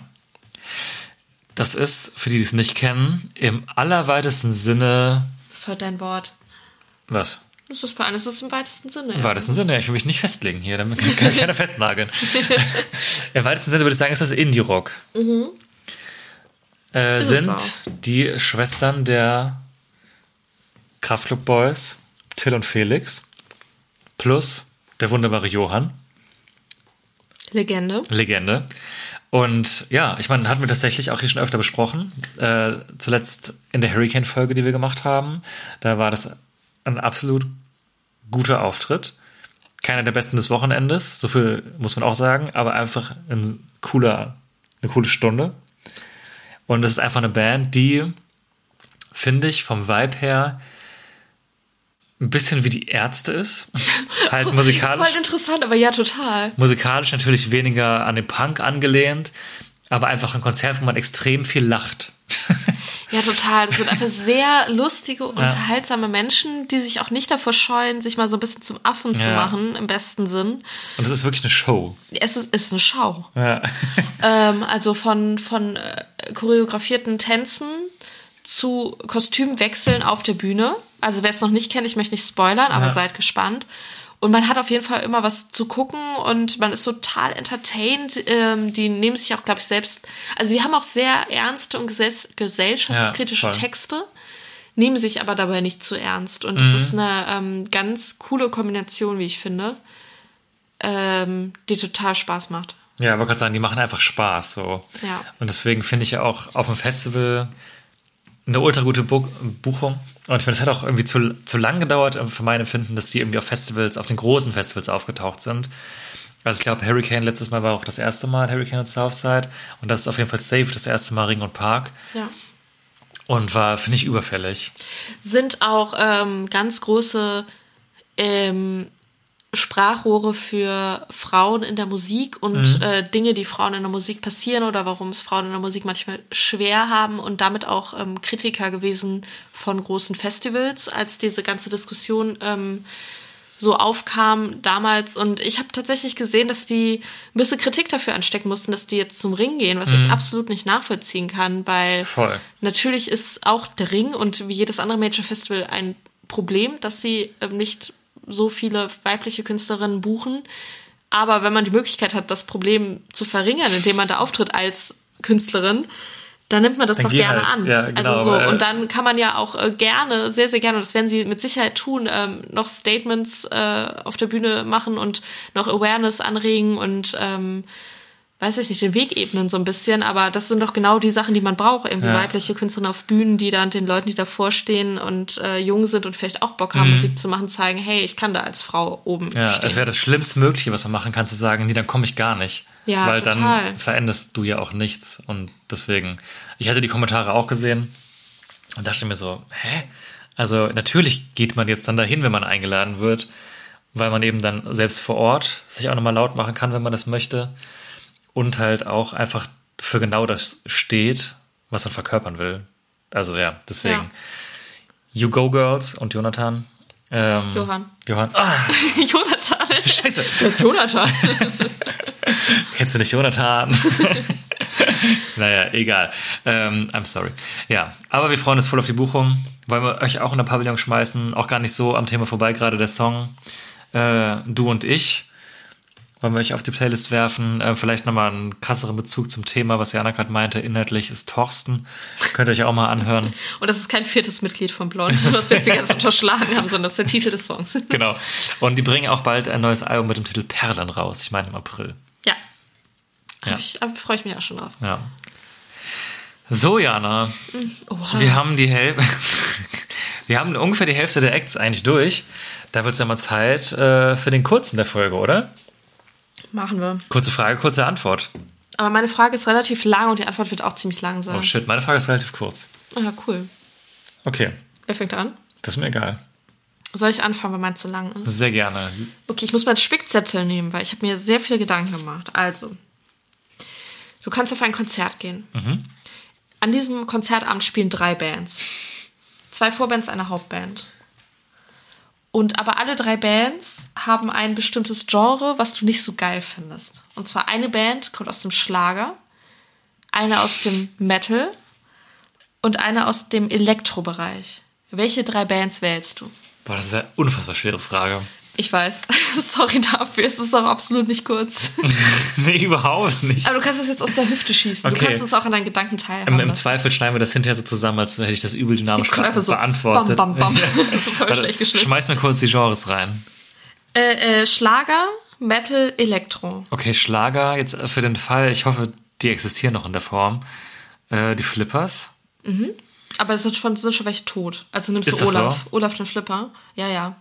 Das ist, für die, die es nicht kennen, im allerweitesten Sinne. Das ist heute dein Wort. Was? Das ist das ist im weitesten Sinne. Im Ja. weitesten Sinne, ich will mich nicht festlegen hier, damit kann keiner festnageln. Im weitesten Sinne würde ich sagen, ist das Indie-Rock. Äh, Mhm. Es sind die Schwestern der Kraftclub Boys, Till und Felix, plus der wunderbare Johann, Legende. Legende. Und ja, ich meine, hatten wir tatsächlich auch hier schon öfter besprochen. Äh, zuletzt in der Hurricane-Folge, die wir gemacht haben. Da war das ein absolut guter Auftritt. Keiner der besten des Wochenendes, so viel muss man auch sagen, aber einfach ein cooler, eine coole Stunde. Und es ist einfach eine Band, die, finde ich, vom Vibe her ein bisschen wie die Ärzte ist. halt musikalisch Voll interessant, aber ja, total. musikalisch natürlich weniger an den Punk angelehnt, aber einfach ein Konzert, wo man extrem viel lacht. Ja, total. Das sind einfach sehr lustige, unterhaltsame Menschen, die sich auch nicht davor scheuen, sich mal so ein bisschen zum Affen zu Ja. machen, im besten Sinn. Und es ist wirklich eine Show. Es ist, ist eine Schau. Ja. Ähm, also von, von äh, choreografierten Tänzen zu Kostümwechseln auf der Bühne. Also wer es noch nicht kennt, ich möchte nicht spoilern, aber Ja. seid gespannt. Und man hat auf jeden Fall immer was zu gucken und man ist total entertained. Ähm, die nehmen sich auch, glaube ich, selbst. Also die haben auch sehr ernste und gesell gesellschaftskritische Ja. Texte, nehmen sich aber dabei nicht zu ernst. Und Mhm. das ist eine ähm, ganz coole Kombination, wie ich finde, ähm, die total Spaß macht. Ja, aber gerade sagen, die machen einfach Spaß so. Ja. Und deswegen finde ich ja auch auf dem Festival eine ultra gute Bu Buchung. Und ich finde, es hat auch irgendwie zu, zu lang gedauert, äh, für mein Empfinden, dass die irgendwie auf Festivals, auf den großen Festivals aufgetaucht sind. Also ich glaube, Hurricane letztes Mal war auch das erste Mal Hurricane und Southside. Und das ist auf jeden Fall safe, das erste Mal Ring und Park. Ja. Und war, finde ich, überfällig. sind auch ähm, ganz große ähm, Sprachrohre für Frauen in der Musik und äh, Dinge, die Frauen in der Musik passieren oder warum es Frauen in der Musik manchmal schwer haben und damit auch ähm, Kritiker gewesen von großen Festivals, als diese ganze Diskussion ähm, so aufkam damals. Und ich habe tatsächlich gesehen, dass die ein bisschen Kritik dafür anstecken mussten, dass die jetzt zum Ring gehen, was ich absolut nicht nachvollziehen kann, weil Voll. natürlich ist auch der Ring und wie jedes andere Major Festival ein Problem, dass sie ähm, nicht so viele weibliche Künstlerinnen buchen. Aber wenn man die Möglichkeit hat, das Problem zu verringern, indem man da auftritt als Künstlerin, dann nimmt man das Dann doch gerne halt. an. Ja, genau, also so. weil- Und dann kann man ja auch äh, gerne, sehr, sehr gerne, und das werden sie mit Sicherheit tun, ähm, noch Statements äh, auf der Bühne machen und noch Awareness anregen und ähm, weiß ich nicht, den Weg ebnen so ein bisschen, aber das sind doch genau die Sachen, die man braucht. Irgendwie Ja. weibliche Künstlerinnen auf Bühnen, die dann den Leuten, die davor stehen und äh, jung sind und vielleicht auch Bock haben, Musik zu machen, zeigen, hey, ich kann da als Frau oben Mhm. Ja, stehen. es wäre das Schlimmstmögliche, was man machen kann, zu sagen, nee, dann komme ich gar nicht. Ja, Weil total. dann veränderst du ja auch nichts. Und deswegen, ich hatte die Kommentare auch gesehen und dachte mir so, hä? Also natürlich geht man jetzt dann dahin, wenn man eingeladen wird, weil man eben dann selbst vor Ort sich auch nochmal laut machen kann, wenn man das möchte. Und halt auch einfach für genau das steht, was man verkörpern will. Also ja, deswegen. Ja. You Go Girls und Jonathan. Ähm, Johann. Johann. Ah, Jonathan. scheiße. Wer ist Jonathan? Kennst du nicht Jonathan? naja, egal. Ähm, I'm sorry. Ja, aber wir freuen uns voll auf die Buchung. Wollen wir euch auch in der Pavillon schmeißen? Auch gar nicht so am Thema vorbei, gerade der Song äh, Du und ich. Wollen wir euch auf die Playlist werfen? Äh, vielleicht nochmal einen krasseren Bezug zum Thema, was Jana gerade meinte. Inhaltlich ist Torsten. Könnt ihr euch auch mal anhören. Und das ist kein viertes Mitglied von Blond, was wir jetzt Zeit unterschlagen haben, sondern das ist der Titel des Songs. Genau. Und die bringen auch bald ein neues Album mit dem Titel Perlen raus. Ich meine im April. Ja. Ja. Ich, freue ich mich auch schon drauf. Ja. So, Jana. Oha. Wir haben die Hälfte. Wir haben ungefähr die Hälfte der Acts eigentlich durch. Da wird es ja mal Zeit äh, für den kurzen der Folge, oder? Machen wir. Kurze Frage, kurze Antwort. Aber meine Frage ist relativ lang und die Antwort wird auch ziemlich lang sein. Oh shit, meine Frage ist relativ kurz. Ah, ja, cool. Okay, Wer fängt an? das ist mir egal. Soll ich anfangen, weil mein zu lang ist? Sehr gerne. Okay, ich muss meinen Spickzettel nehmen, weil ich habe mir sehr viele Gedanken gemacht. Also, du kannst auf ein Konzert gehen. An diesem Konzertabend spielen drei Bands. Zwei Vorbands, eine Hauptband. Und aber alle drei Bands haben ein bestimmtes Genre, was du nicht so geil findest. Und zwar eine Band kommt aus dem Schlager, eine aus dem Metal und eine aus dem Elektrobereich. Welche drei Bands wählst du? Boah, das ist eine unfassbar schwere Frage. Ich weiß. Sorry dafür. Es ist auch absolut nicht kurz. nee, überhaupt nicht. Aber du kannst es jetzt aus der Hüfte schießen. Okay. Du kannst es auch an deinen Gedanken teilhaben. Im, Im. Zweifel schneiden wir das hinterher so zusammen, als hätte ich das übel dynamisch so beantwortet. Bam, bam, bam. so Warte, schlecht geschnitten. Schmeiß mir kurz die Genres rein. Äh, äh, Schlager, Metal, Elektro. Okay, Schlager, jetzt für den Fall, ich hoffe, die existieren noch in der Form. Äh, die Flippers. Aber es sind schon, sind schon welche tot. Also nimmst Ist du Olaf. Olaf den Flipper. Ja, ja.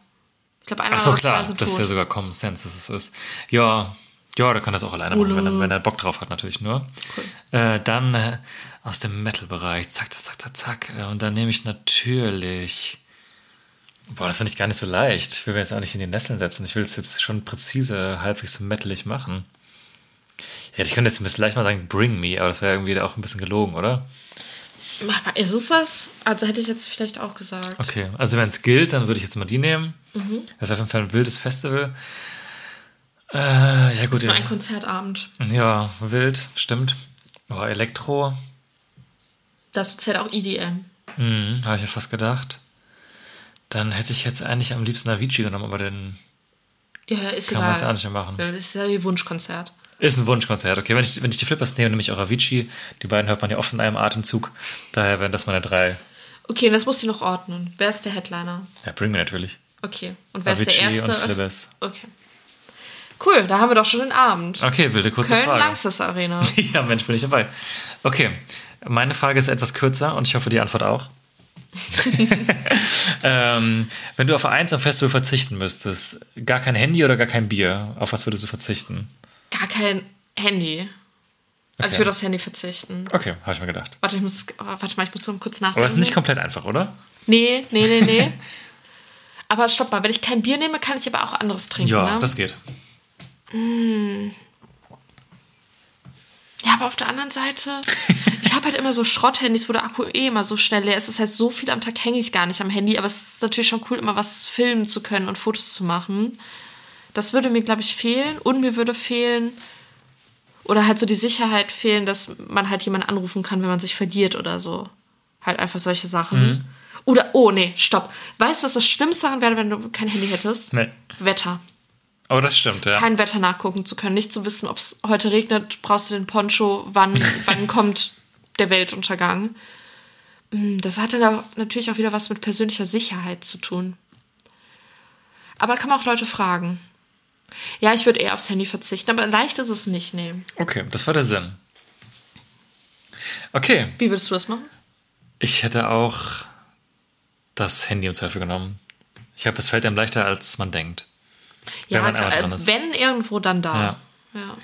Ich glaube, einer Ach so, oder klar, zwei sind das ist ja sogar Common Sense, dass es ist. Ja, ja, der kann das auch alleine machen, wenn er, wenn er Bock drauf hat, natürlich nur. Äh, dann äh, aus dem Metal-Bereich, zack, zack, zack, zack, zack. Äh, Und dann nehme ich natürlich. Boah, das finde ich gar nicht so leicht. Ich will mir jetzt auch nicht in die Nesseln setzen. Ich will es jetzt schon präzise, halbwegs metalig machen. Ja, ich könnte jetzt ein bisschen leicht mal sagen, Bring Me, aber das wäre irgendwie auch ein bisschen gelogen, oder? Ist es das? Also hätte ich jetzt vielleicht auch gesagt. Okay, also wenn es gilt, dann würde ich jetzt mal die nehmen. Mhm. Das ist auf jeden Fall ein wildes Festival. Äh, ja gut, Das war ja. ein Konzertabend. ja, wild, stimmt. Oh, Elektro, Das zählt auch EDM. hm, habe ich ja fast gedacht. Dann hätte ich jetzt eigentlich am liebsten Avicii genommen, aber den Ja, ist kann man jetzt auch egal. nicht mehr machen. Das ist ja ihr Wunschkonzert. Ist ein Wunschkonzert, okay. Wenn ich, wenn ich die Flippers nehme, nehme ich auch Avicii. Die beiden hört man ja oft in einem Atemzug. Daher wären das meine drei. Okay, und das musst du noch ordnen. Wer ist der Headliner? Ja, Bring Me natürlich. Okay. Und wer ist Avicii der erste? und Flippers. Okay. Cool, da haben wir doch schon den Abend. Okay, wilde kurze Köln Frage. Langsess Arena. Ja, Mensch, bin ich dabei. Okay, meine Frage ist etwas kürzer und ich hoffe, die Antwort auch. ähm, wenn du auf eins am Festival verzichten müsstest, gar kein Handy oder gar kein Bier, auf was würdest du verzichten? Gar kein Handy. Also Okay. ich würde aufs Handy verzichten. Okay, habe ich mir gedacht. Warte, ich muss, oh, warte mal, ich muss noch kurz nachdenken. Aber es ist nicht komplett einfach, oder? Nee, nee, nee, nee. aber stopp mal, wenn ich kein Bier nehme, kann ich aber auch anderes trinken, Ja, ne? das geht. Ja, aber auf der anderen Seite, ich habe halt immer so Schrotthandys, wo der Akku eh immer so schnell leer ist. Das heißt, so viel am Tag hänge ich gar nicht am Handy, aber es ist natürlich schon cool, immer was filmen zu können und Fotos zu machen. Das würde mir, glaube ich, fehlen. Und mir würde fehlen, oder halt so die Sicherheit fehlen, dass man halt jemanden anrufen kann, wenn man sich verliert oder so. Halt einfach solche Sachen. Oder, oh nee, stopp. Weißt du, was das Schlimmste daran wäre, wenn du kein Handy hättest? Nee. Wetter. Oh, das stimmt, ja. Kein Wetter nachgucken zu können, nicht zu wissen, ob es heute regnet, brauchst du den Poncho, wann, wann kommt der Weltuntergang. Mm, Das hat dann natürlich auch wieder was mit persönlicher Sicherheit zu tun. Aber da kann man auch Leute fragen. Ja, ich würde eher aufs Handy verzichten, aber leicht ist es nicht, nee. Okay, das war der Sinn. Okay, Wie würdest du das machen? ich hätte auch das Handy im Zweifel genommen. Ich glaube, es fällt einem leichter, als man denkt. Wenn man äh, wenn irgendwo, dann da. Ja. ja.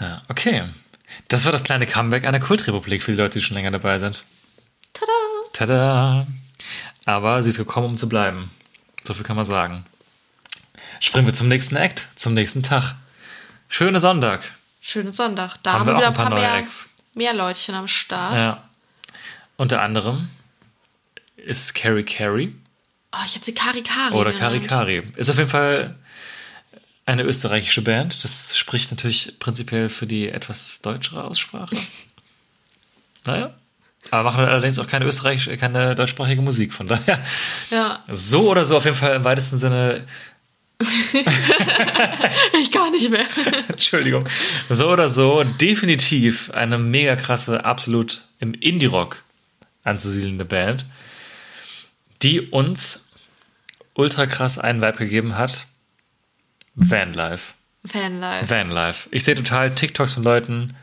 Ja, okay. Das war das kleine Comeback einer Kultrepublik für die Leute, die schon länger dabei sind. Tada! Tada! Aber sie ist gekommen, um zu bleiben. So viel kann man sagen. Springen wir zum nächsten Act, zum nächsten Tag. Schöne Sonntag. Schönen Sonntag. Da Haben haben, wir wieder auch ein paar paar, neue mehr, Acts. mehr Leutchen am Start. Ja. Unter anderem ist Carrie Carey Oh, ich hätte sie Kari Kari oder. Kari Kari. Ist auf jeden Fall eine österreichische Band. Das spricht natürlich prinzipiell für die etwas deutschere Aussprache. naja. Aber machen allerdings auch keine österreichische, keine deutschsprachige Musik. Von daher Ja, so oder so auf jeden Fall im weitesten Sinne ich gar nicht mehr. Entschuldigung. So oder so, definitiv eine mega krasse, absolut im Indie-Rock anzusiedelnde Band, die uns ultra krass einen Vibe gegeben hat. Vanlife. Vanlife. Vanlife. Ich sehe total TikToks von Leuten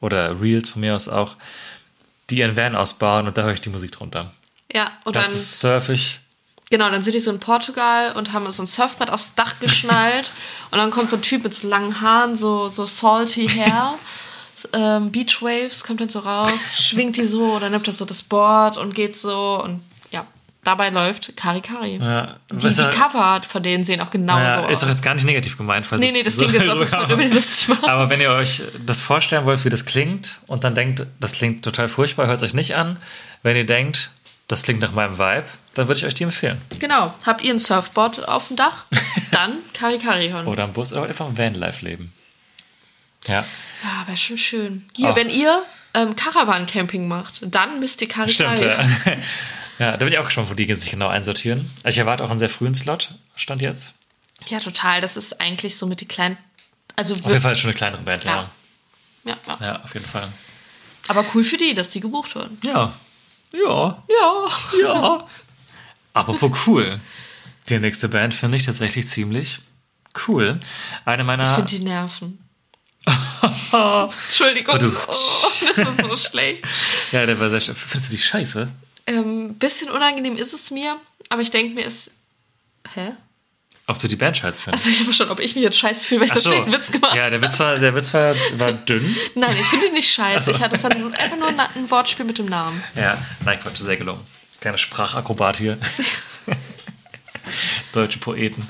oder Reels von mir aus auch, die ihren Van ausbauen und da höre ich die Musik drunter. Ja, und Das dann, ist surfig. Genau, dann sind die so in Portugal und haben so ein Surfbrett aufs Dach geschnallt und dann kommt so ein Typ mit so langen Haaren, so, so salty hair. ähm, Beach Waves kommt dann so raus, schwingt die so oder nimmt das so das Board und geht so und ja, dabei läuft Kari Kari. Ja, Die, die Cover von denen sehen auch genau Ja, so ist doch aus. jetzt gar nicht negativ gemeint. falls Nee, nee, das so klingt jetzt, ob es rüberkommt. über die lustig macht. Aber wenn ihr euch das vorstellen wollt, wie das klingt und dann denkt, das klingt total furchtbar, hört es euch nicht an. Wenn ihr denkt, das klingt nach meinem Vibe, dann würde ich euch die empfehlen. Genau. Habt ihr ein Surfboard auf dem Dach? Dann Kari Kari hören. Oder am Bus oder einfach im Vanlife leben. Ja, Ja, wäre schon schön. Hier, Ach. wenn ihr ähm, Caravan-Camping macht, dann müsst ihr Kari stimmt. Ja. ja, da bin ich auch gespannt, wo die sich genau einsortieren. Also ich erwarte auch einen sehr frühen Slot, stand jetzt. Ja, total. Das ist eigentlich so mit die kleinen. Also Auf jeden. Fall schon eine kleinere Band, ja. Ja, ja. Ja, auf jeden Fall. Aber cool für die, dass die gebucht wurden. Ja. Ja. Ja. Ja. Apropos cool. Die nächste Band finde ich tatsächlich ziemlich cool. Eine Ich meiner. finde die nerven. Entschuldigung. Oh, das ist so schlecht. ja, der war sehr schön. Findest du die scheiße? Ähm, bisschen unangenehm ist es mir, aber ich denke mir, es. Hä? Ob du die Band scheiße findest? Also ich habe schon, ob ich mich jetzt scheiße fühle, weil ich Ach so einen schlechten Witz gemacht Ja, der Witz war, der Witz war, war dünn. Nein, ich finde die nicht scheiße. Ach so. Ich hatte, das war einfach nur ein, Wortspiel mit dem Namen. Ja, nein, Quatsch, sehr gelungen. Kleiner Sprachakrobat hier. Deutsche Poeten.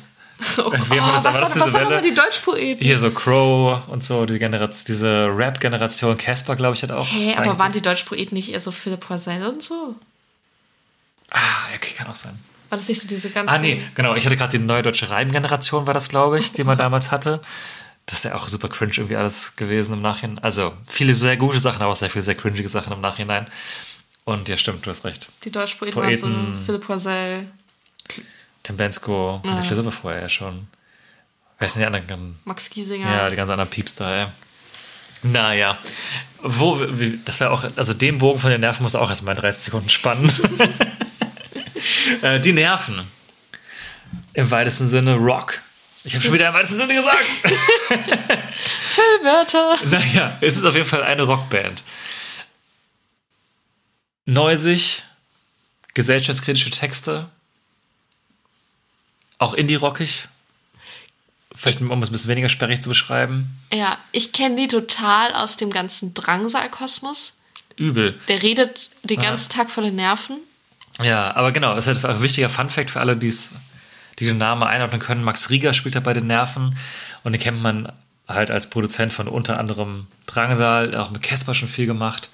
Oh, Wir haben das- was war was die Deutschpoeten? Hier so Crow und so, die, Generation, diese Rap-Generation. Casper, glaube ich, hat auch. Hä, aber waren die Deutschpoeten nicht eher so Philipp Poisel und so? Ah, okay, kann auch sein. War das nicht so diese ganzen... Ah, nee, genau. Ich hatte gerade die neue deutsche Reimgeneration, war das, glaube ich, die man damals hatte. Das ist ja auch super cringe irgendwie alles gewesen im Nachhinein. Also viele sehr gute Sachen, aber auch sehr viele sehr cringige Sachen im Nachhinein. Und ja, stimmt, du hast recht. Die Deutschpoeten waren Poeten. so Philipp Poisel, Tim Bensko und Ja. die Philosopher vorher ja schon. Wer sind die anderen? Max Giesinger. Ja, die ganz anderen Pieps da, ja. Naja, wo, das wäre auch, also den Bogen von den Nerven muss auch erstmal in 30 Sekunden spannen. Äh, die Nerven. Im weitesten Sinne Rock. Ich habe schon wieder im weitesten Sinne gesagt. Füllwörter. naja, es ist auf jeden Fall eine Rockband. Neusig, gesellschaftskritische Texte, auch indie-rockig. Vielleicht, um es ein bisschen weniger sperrig zu beschreiben. Ja, ich kenne die total aus dem ganzen Drangsal-Kosmos. Übel. Der redet den ganzen Tag voller Nerven. Ja, aber genau, es ist halt ein wichtiger Funfact für alle, die's, die den Namen einordnen können. Max Rieger spielt da bei den Nerven und den kennt man halt als Produzent von unter anderem Drangsal, auch mit Casper schon viel gemacht.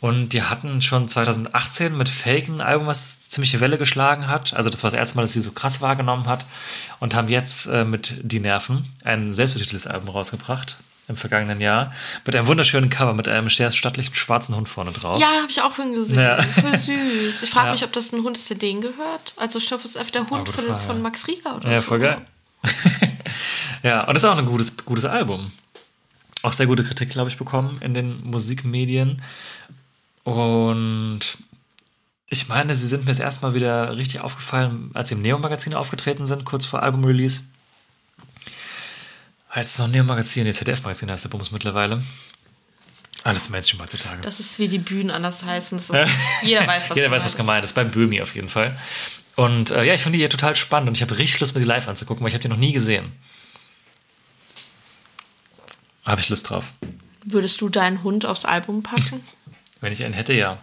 Und die hatten schon 2018 mit Fake ein Album, was ziemliche Welle geschlagen hat. Also das war das erste Mal, dass sie so krass wahrgenommen hat. Und haben jetzt äh, mit Die Nerven ein selbstbetiteltes Album rausgebracht im vergangenen Jahr. Mit einem wunderschönen Cover, mit einem sehr stattlichen schwarzen Hund vorne drauf. Ja, habe ich auch vorhin gesehen. Ja. Voll süß. Ich frage Ja. mich, ob das ein Hund ist, der denen gehört. Also ich glaube, es ist einfach der Hund von, Frage. von Max Rieger oder Ja, so. voll geil. ja, und das ist auch ein gutes, gutes Album. Auch sehr gute Kritik, glaube ich, bekommen in den Musikmedien. Und ich meine, sie sind mir jetzt erstmal wieder richtig aufgefallen, als sie im Neo-Magazin aufgetreten sind, kurz vor Album-Release. Heißt es noch Neo-Magazin? Nee, ZDF-Magazin heißt der Bums mittlerweile. Alles Mainstream heutzutage. Das ist wie die Bühnen anders heißen. Ist, jeder weiß, was Jeder weiß, gemeint was ist. gemeint ist. Beim Böhmi auf jeden Fall. Und äh, ja, ich finde die hier total spannend und ich habe richtig Lust, mir die live anzugucken, weil ich habe die noch nie gesehen. Habe ich Lust drauf. Würdest du deinen Hund aufs Album packen? Wenn ich einen hätte, ja.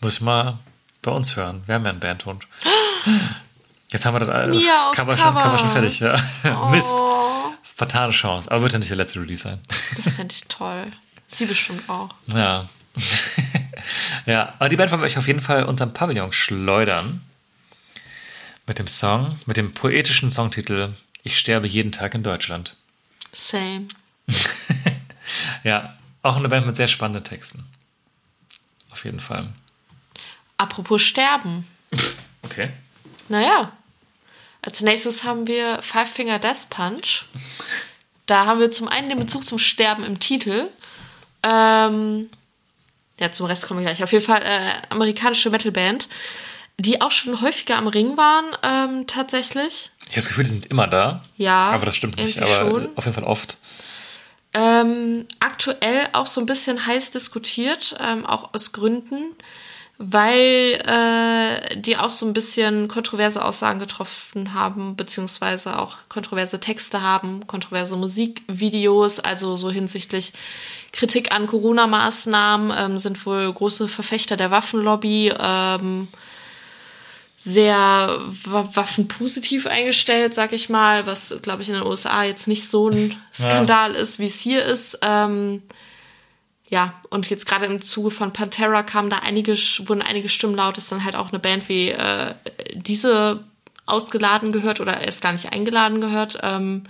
Muss ich mal bei uns hören. Wir haben ja einen Bandhund. Jetzt haben wir das alles. Mia aufs Cover, schon, Cover. Cover schon fertig, ja. Mist. Fatale Chance. Aber wird ja nicht der letzte Release sein. das fände ich toll. Sie bestimmt auch. Ja. ja, aber die Band wollen wir euch auf jeden Fall unterm Pavillon schleudern. Mit dem Song, mit dem poetischen Songtitel Ich sterbe jeden Tag in Deutschland. Same. Ja, auch eine Band mit sehr spannenden Texten. Auf jeden Fall. Apropos Sterben. Okay. Naja, als nächstes haben wir Five Finger Death Punch. Da haben wir zum einen den Bezug zum Sterben im Titel. Ähm, ja, zum Rest kommen wir gleich. Auf jeden Fall äh, amerikanische Metalband, die auch schon häufiger am Ring waren, ähm, tatsächlich. Ich habe das Gefühl, die sind immer da. Ja, Aber das stimmt nicht. Aber schon. auf jeden Fall oft. Ähm, aktuell auch so ein bisschen heiß diskutiert, ähm, auch aus Gründen, weil äh, die auch so ein bisschen kontroverse Aussagen getroffen haben, beziehungsweise auch kontroverse Texte haben, kontroverse Musikvideos, also so hinsichtlich Kritik an Corona-Maßnahmen, ähm, sind wohl große Verfechter der Waffenlobby, ähm, sehr wa- waffenpositiv eingestellt, sag ich mal, was, glaube ich, in den USA jetzt nicht so ein Skandal ist, wie es hier ist. Ähm, ja, und jetzt gerade im Zuge von Pantera kamen da einige, wurden einige Stimmen laut, dass dann halt auch eine Band wie äh, diese ausgeladen gehört oder erst gar nicht eingeladen gehört. Ähm,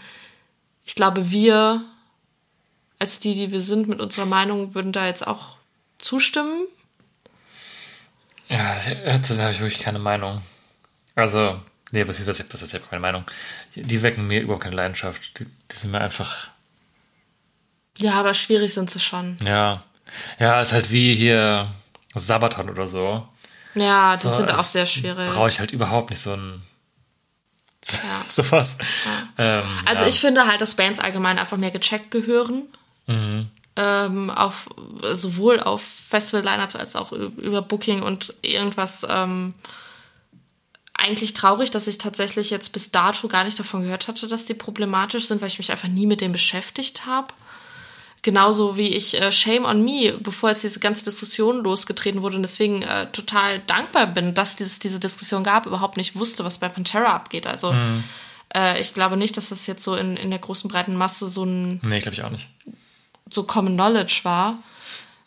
ich glaube, wir als die, die wir sind, mit unserer Meinung, würden da jetzt auch zustimmen. Ja, dazu habe ich wirklich keine Meinung. Also, nee, was ist das ist jetzt keine Meinung? Die wecken mir überhaupt keine Leidenschaft. Die, die sind mir einfach, Ja, aber schwierig sind sie schon. ja. Ja, ist halt wie hier Sabaton oder so. Ja, die So, sind auch das sehr schwierig. Brauche ich halt überhaupt nicht so ein. Ja. Sowas. Ähm, Also ja. ich finde halt, dass Bands allgemein einfach mehr gecheckt gehören. Mhm. Ähm, auf, sowohl auf Festival-Lineups als auch über Booking und irgendwas. Ähm, eigentlich traurig, dass ich tatsächlich jetzt bis dato gar nicht davon gehört hatte, dass die problematisch sind, weil ich mich einfach nie mit denen beschäftigt habe. Genauso wie ich äh, Shame on Me, bevor jetzt diese ganze Diskussion losgetreten wurde und deswegen äh, total dankbar bin, dass dieses, diese Diskussion gab, überhaupt nicht wusste, was bei Pantera abgeht. Also äh, ich glaube nicht, dass das jetzt so in, in der großen breiten Masse so ein Nee, glaube ich auch nicht. so Common Knowledge war.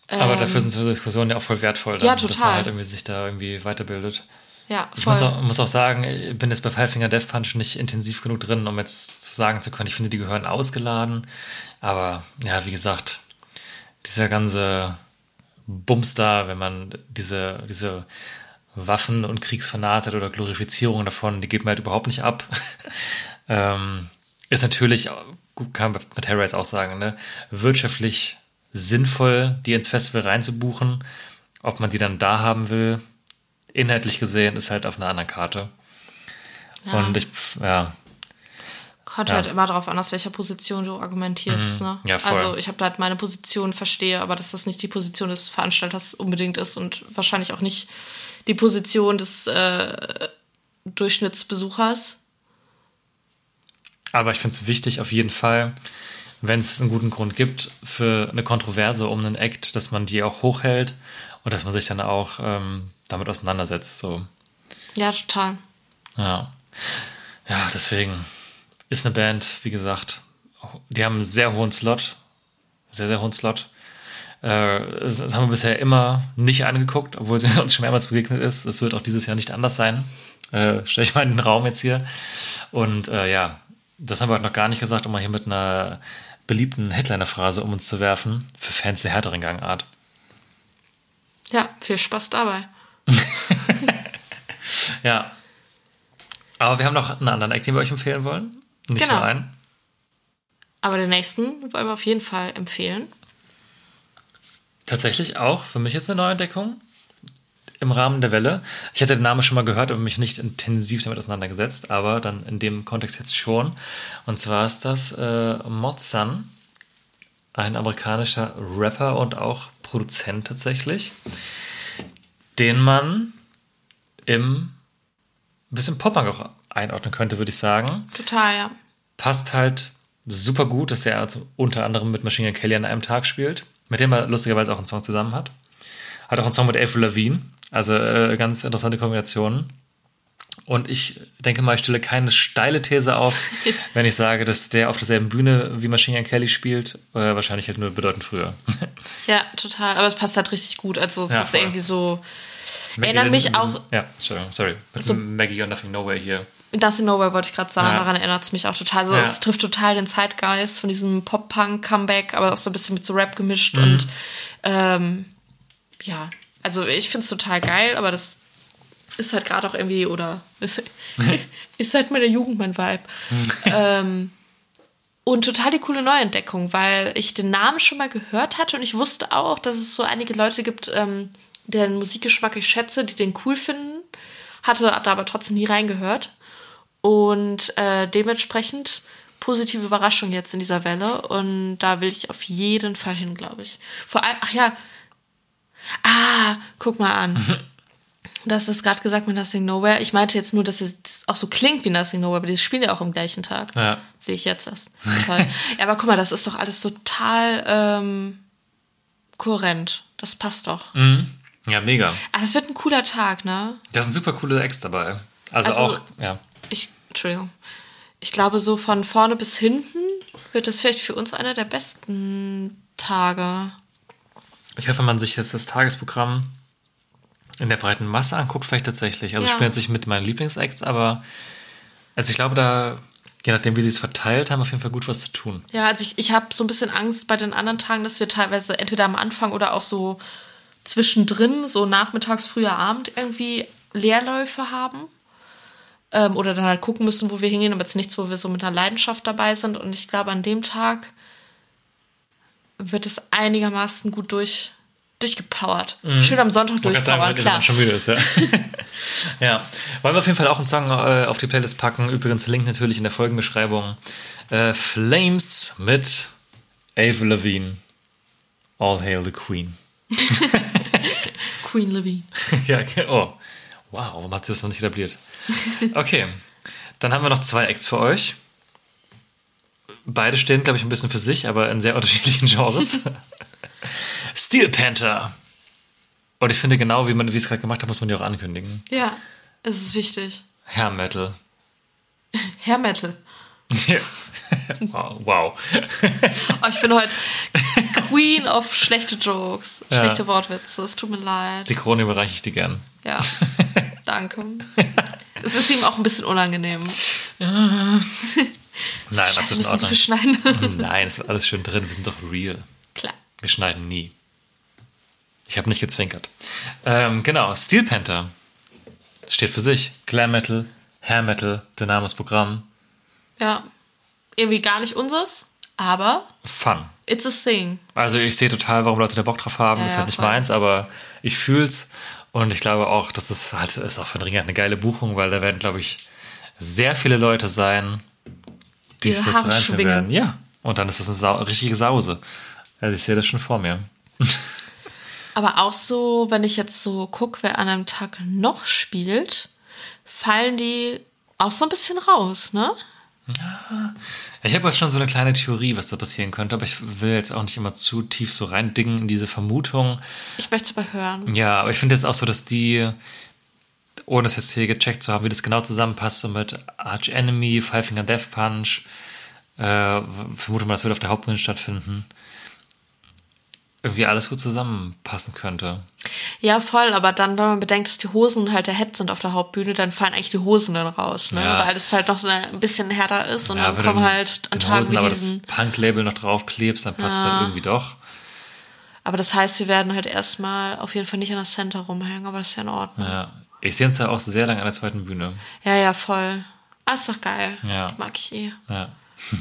Aber dafür sind so Diskussionen ja auch voll wertvoll, dann, Ähm. Ja, dass man total. halt irgendwie sich da irgendwie weiterbildet. Ja, Ich voll. muss auch, muss auch sagen, ich bin jetzt bei Five Finger Death Punch nicht intensiv genug drin, um jetzt zu sagen zu können, ich finde, die gehören ausgeladen. Aber ja, wie gesagt, dieser ganze Bums da, wenn man diese, diese Waffen- und Kriegsfanate oder Glorifizierung davon, die geht mir halt überhaupt nicht ab. ähm, ist natürlich, kann man bei Terror jetzt auch sagen, ne, wirtschaftlich sinnvoll, die ins Festival reinzubuchen. Ob man die dann da haben will, inhaltlich gesehen, ist halt auf einer anderen Karte. Und ich, ja, Kommt Ja. halt immer darauf an, aus welcher Position du argumentierst. Ne? Ja, voll. Also ich habe da halt meine Position, verstehe, aber dass das nicht die Position des Veranstalters unbedingt ist und wahrscheinlich auch nicht die Position des äh, Durchschnittsbesuchers. Aber ich finde es wichtig auf jeden Fall, wenn es einen guten Grund gibt für eine Kontroverse um einen Act, dass man die auch hochhält und dass man sich dann auch ähm, damit auseinandersetzt. So. Ja, total. Ja. Ja, deswegen ist eine Band, wie gesagt, die haben einen sehr hohen Slot. Sehr, sehr hohen Slot. Äh, das haben wir bisher immer nicht angeguckt, obwohl sie uns schon mehrmals begegnet ist. Es wird auch dieses Jahr nicht anders sein. Äh, Stelle ich mal in den Raum jetzt hier. Und äh, ja, das haben wir heute noch gar nicht gesagt, um mal hier mit einer beliebten Headliner-Phrase um uns zu werfen. Für Fans der härteren Gangart. Ja, viel Spaß dabei. Ja. Aber wir haben noch einen anderen Act, den wir euch empfehlen wollen. Nicht Genau. nur einen. Aber den nächsten wollen wir auf jeden Fall empfehlen. Tatsächlich auch für mich jetzt eine Neuentdeckung im Rahmen der Welle. Ich hatte den Namen schon mal gehört, aber mich nicht intensiv damit auseinandergesetzt, aber dann in dem Kontext jetzt schon. Und zwar ist das äh, Mod-Sun, ein amerikanischer Rapper und auch Produzent tatsächlich, den man im ein bisschen Pop-Punk auch einordnen könnte, würde ich sagen. Total, ja. passt halt super gut, dass er also unter anderem mit Machine Gun Kelly an einem Tag spielt, mit dem er lustigerweise auch einen Song zusammen hat. Hat auch einen Song mit Avril Lavigne, also äh, ganz interessante Kombinationen. Und ich denke mal, ich stelle keine steile These auf, wenn ich sage, dass der auf derselben Bühne wie Machine Gun Kelly spielt, äh, wahrscheinlich halt nur bedeutend früher. Ja, total. Aber es passt halt richtig gut. Also es Ja, ist voll. irgendwie so. Maggie Erinnert mich auch- Ja, sorry. Mit So- Maggie und Nothing Nowhere hier. Nothing Nowhere wollte ich gerade sagen, Ja. daran erinnert es mich auch total. Also Ja. es trifft total den Zeitgeist von diesem Pop-Punk-Comeback, aber auch so ein bisschen mit so Rap gemischt Mhm. und ähm, ja, also ich finde es total geil, aber das ist halt gerade auch irgendwie, oder ist, ist seit meiner Jugend mein Vibe. ähm, und total die coole Neuentdeckung, weil ich den Namen schon mal gehört hatte und ich wusste auch, dass es so einige Leute gibt, ähm, deren Musikgeschmack ich schätze, die den cool finden. Hatte da aber trotzdem nie reingehört. Und äh, dementsprechend positive Überraschung jetzt in dieser Welle. Und da will ich auf jeden Fall hin, glaube ich. Vor allem, ach ja. Ah, guck mal an. Du hast es gerade gesagt mit Nothing Nowhere. Ich meinte jetzt nur, dass es das auch so klingt wie Nothing Nowhere, aber die spielen ja auch am gleichen Tag. Ja. Sehe ich jetzt erst. Toll. ja, aber guck mal, das ist doch alles total ähm, kohärent. Das passt doch. Ja, mega. Ah, das wird ein cooler Tag, ne? Da sind super coole Acts dabei. Also, Also- auch, ja. Ich, Entschuldigung. Ich glaube, so von vorne bis hinten wird das vielleicht für uns einer der besten Tage. Ich hoffe, wenn man sich jetzt das Tagesprogramm in der breiten Masse anguckt, vielleicht tatsächlich. Also Ja. ich bin jetzt nicht mit meinen Lieblingsacts, aber also ich glaube, da, je nachdem, wie sie es verteilt haben, auf jeden Fall gut was zu tun. Ja, also ich, ich habe so ein bisschen Angst bei den anderen Tagen, dass wir teilweise entweder am Anfang oder auch so zwischendrin, so nachmittags, früher Abend irgendwie Leerläufe haben. Ähm, oder dann halt gucken müssen, wo wir hingehen, aber jetzt nichts, wo wir so mit einer Leidenschaft dabei sind. Und ich glaube, an dem Tag wird es einigermaßen gut durch, durchgepowert. Schön am Sonntag durchpowern, sagen, klar. man schon müde ist, ja. ja. Wollen wir auf jeden Fall auch einen Song äh, auf die Playlist packen. Übrigens Link natürlich in der Folgenbeschreibung. Äh, Flames mit Avril Lavigne. All Hail the Queen. Queen Levine. ja, okay. Oh. Wow, warum hat sie das noch nicht etabliert? Okay. Dann haben wir noch zwei Acts für euch. Beide stehen, glaube ich, ein bisschen für sich, aber in sehr unterschiedlichen Genres. Steel Panther. Und ich finde, genau wie man wie es gerade gemacht hat, muss man die auch ankündigen. Ja, es ist wichtig. Hair Metal. Hair Metal. wow. wow. Oh, ich bin heute Queen of schlechte Jokes, Ja. schlechte Wortwitze. Es tut mir leid. Die Krone überreiche ich dir gern. Ja, danke. Es ist ihm auch ein bisschen unangenehm. Nein, Scheiße, absolut müssen Sie Ordnung. verschneiden. Nein, es wird alles schön drin. Wir sind doch real. Klar. Wir schneiden nie. Ich habe nicht gezwinkert. Ähm, genau, Steel Panther steht für sich. Glam Metal, Hair Metal, dynamisches Programm, Ja, irgendwie gar nicht unseres, aber Fun. it's a thing. Also ich sehe total, warum Leute da Bock drauf haben. Ja, ist ja, halt nicht voll. meins, aber ich fühl's. Und ich glaube auch, dass das halt ist auch den Ring eine geile Buchung, weil da werden, glaube ich, sehr viele Leute sein, die sich das reinziehen werden. Ja. Und dann ist das eine Sau richtige Sause. Also ich sehe das schon vor mir. Aber auch so, wenn ich jetzt so gucke, wer an einem Tag noch spielt, fallen die auch so ein bisschen raus, ne? Ich habe jetzt schon so eine kleine Theorie, was da passieren könnte, aber ich will jetzt auch nicht immer zu tief so reindingen in diese Vermutung. Ich möchte es aber hören. Ja, aber ich finde jetzt auch so, dass die, ohne das jetzt hier gecheckt zu haben, wie das genau zusammenpasst, so mit Arch Enemy, Five Finger Death Punch, äh, vermute mal, das wird auf der Hauptbühne stattfinden. Irgendwie alles gut zusammenpassen könnte. Ja, voll, aber dann, wenn man bedenkt, dass die Hosen halt der Head sind auf der Hauptbühne, dann fallen eigentlich die Hosen dann raus, ne? Ja. Weil das halt noch so ein bisschen härter ist und Ja, dann kommen halt an Tagen Hosen wie aber diesen. das Punk-Label noch draufklebst, dann passt es dann irgendwie doch. Aber das heißt, wir werden halt erstmal auf jeden Fall nicht an das Center rumhängen, aber das ist ja in Ordnung. Ja. Ich sehe uns ja auch sehr lange an der zweiten Bühne. Ja, ja, voll. Ah, ist doch geil. Ja. Mag ich eh. Ja.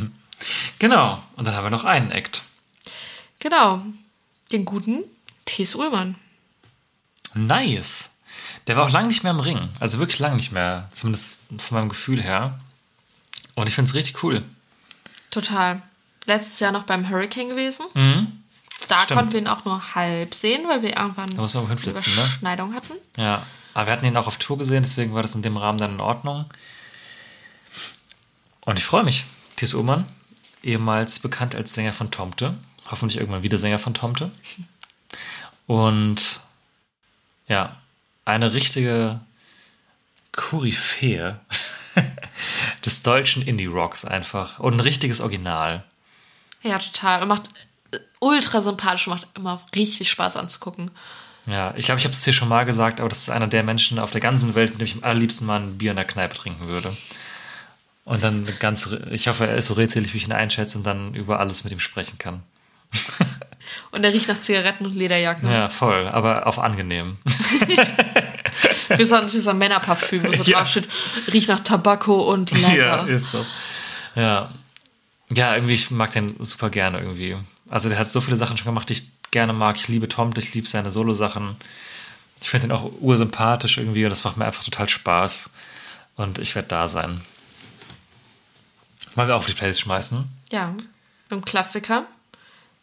genau. Und dann haben wir noch einen Act. Genau. Den guten T.S. Ullmann. Nice. Der war auch lange nicht mehr im Ring. Also wirklich lange nicht mehr. Zumindest von meinem Gefühl her. Und ich finde es richtig cool. Total. Letztes Jahr noch beim Hurricane gewesen. Da Mhm. Stimmt. konnten wir ihn auch nur halb sehen, weil wir irgendwann Da auch eine hinflitzen, ne? Überschneidung hatten. Ja. Aber wir hatten ihn auch auf Tour gesehen, deswegen war das in dem Rahmen dann in Ordnung. Und ich freue mich. Thies Ullmann, ehemals bekannt als Sänger von Tomte. Hoffentlich irgendwann wieder Sänger von Tomte. Und ja, eine richtige Koryphäe des deutschen Indie-Rocks einfach. Und ein richtiges Original. Ja, total. Und macht äh, ultra sympathisch und macht immer richtig Spaß anzugucken. Ja, ich glaube, ich habe es hier schon mal gesagt, aber das ist einer der Menschen auf der ganzen Welt, mit dem ich am allerliebsten mal ein Bier in der Kneipe trinken würde. Und dann ganz, ich hoffe, er ist so redselig, wie ich ihn einschätze und dann über alles mit ihm sprechen kann. Und er riecht nach Zigaretten und Lederjacken. Ja, voll, aber auf angenehm. Wie so ein, Männerparfüm, wo so Ja. drauf steht, riecht nach Tabakko und ja, Leather. ist so. Ja. Ja, irgendwie, ich mag den super gerne irgendwie. Also der hat so viele Sachen schon gemacht, die ich gerne mag. Ich liebe Tom, ich liebe seine Solo-Sachen. Ich finde ihn auch ursympathisch irgendwie und das macht mir einfach total Spaß. Und ich werde da sein. Wollen wir auch auf die Playlist schmeißen? ja, beim Klassiker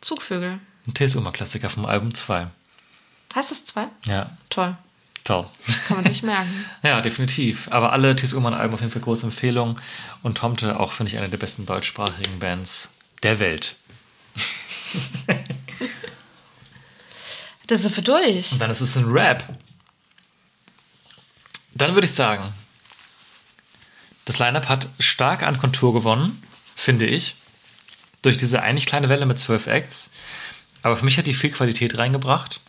Zugvögel. Ein TSU-Klassiker vom Album 2. Heißt das zwei? Ja, Toll. toll. Kann man sich merken. Ja, definitiv. Aber alle TSU-Alben auf jeden Fall große Empfehlung. Und Tomte auch, finde ich, eine der besten deutschsprachigen Bands der Welt. Da sind wir durch. Und dann ist es ein Rap. Dann würde ich sagen, das Line-Up hat stark an Kontur gewonnen, finde ich. Durch diese eigentlich kleine Welle mit zwölf Acts. Aber für mich hat die viel Qualität reingebracht.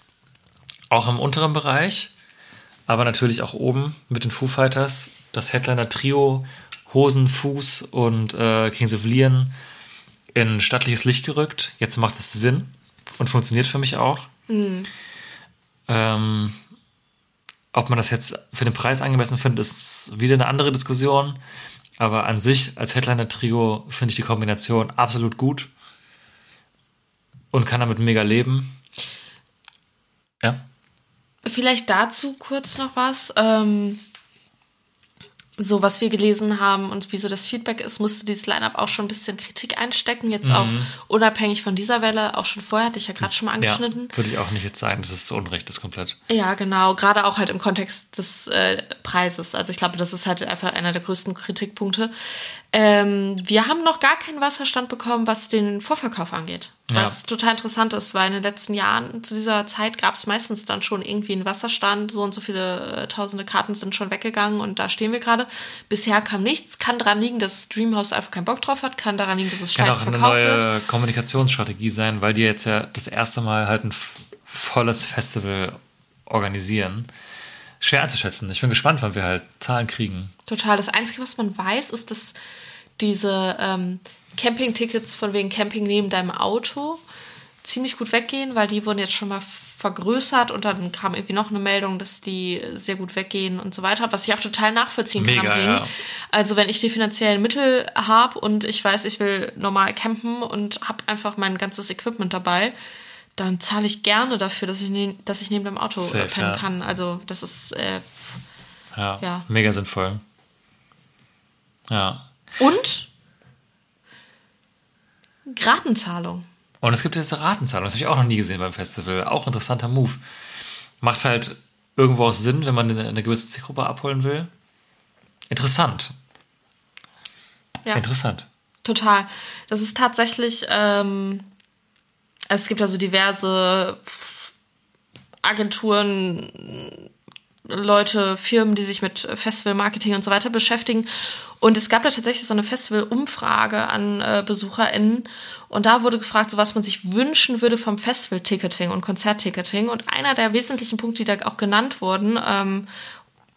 Auch im unteren Bereich. Aber natürlich auch oben mit den Foo Fighters. Das Headliner-Trio Hosen, Fuß und äh, Kings of Leon in stattliches Licht gerückt. Jetzt macht es Sinn und funktioniert für mich auch. Ähm, ob man das jetzt für den Preis angemessen findet, ist wieder eine andere Diskussion. Aber an sich, als Headliner-Trio, finde ich die Kombination absolut gut. Und kann damit mega leben. Ja. Vielleicht dazu kurz noch was. Ähm, so, was wir gelesen haben und wie so das Feedback ist, musste dieses Line-Up auch schon ein bisschen Kritik einstecken. Jetzt auch unabhängig von dieser Welle, auch schon vorher, hatte ich ja gerade schon mal Mhm. ja. angeschnitten. Würde ich auch nicht jetzt sagen, dass es so unrecht ist komplett. Ja, genau. Gerade auch halt im Kontext des äh, Preises. Also ich glaube, das ist halt einfach einer der größten Kritikpunkte. Ähm, wir haben noch gar keinen Wasserstand bekommen, was den Vorverkauf angeht. Ja. Was total interessant ist, weil in den letzten Jahren zu dieser Zeit gab es meistens dann schon irgendwie einen Wasserstand. So und so viele äh, tausende Karten sind schon weggegangen und da stehen wir gerade. Bisher kam nichts. Kann daran liegen, dass Dreamhouse einfach keinen Bock drauf hat. Kann daran liegen, dass es Kann scheiße auch eine verkauft wird. neue Kommunikationsstrategie sein, weil die jetzt ja das erste Mal halt ein volles Festival organisieren. Schwer einzuschätzen. Ich bin gespannt, wann wir halt Zahlen kriegen. Total. Das Einzige, was man weiß, ist, dass diese ähm, Campingtickets von wegen Camping neben deinem Auto ziemlich gut weggehen, weil die wurden jetzt schon mal vergrößert und dann kam irgendwie noch eine Meldung, dass die sehr gut weggehen und so weiter, was ich auch total nachvollziehen kann Mega, am Ding. ja. Also wenn ich die finanziellen Mittel habe und ich weiß, ich will normal campen und habe einfach mein ganzes Equipment dabei, dann zahle ich gerne dafür, dass ich, ne dass ich neben dem Auto Safe, pennen ja. kann. Also das ist äh, Ja, Ja. mega sinnvoll. Ja. Und Ratenzahlung. Und es gibt jetzt eine Ratenzahlung. Das habe ich auch noch nie gesehen beim Festival. Auch interessanter Move. Macht halt irgendwo auch Sinn, wenn man eine, eine gewisse Zielgruppe abholen will. Interessant. Ja, Interessant. total. Das ist tatsächlich, ähm, also es gibt also diverse Agenturen, Leute, Firmen, die sich mit Festival-Marketing und so weiter beschäftigen. Und es gab da tatsächlich so eine Festival-Umfrage an äh, BesucherInnen. Und da wurde gefragt, so was man sich wünschen würde vom Festival-Ticketing und Konzertticketing. Und einer der wesentlichen Punkte, die da auch genannt wurden, ähm,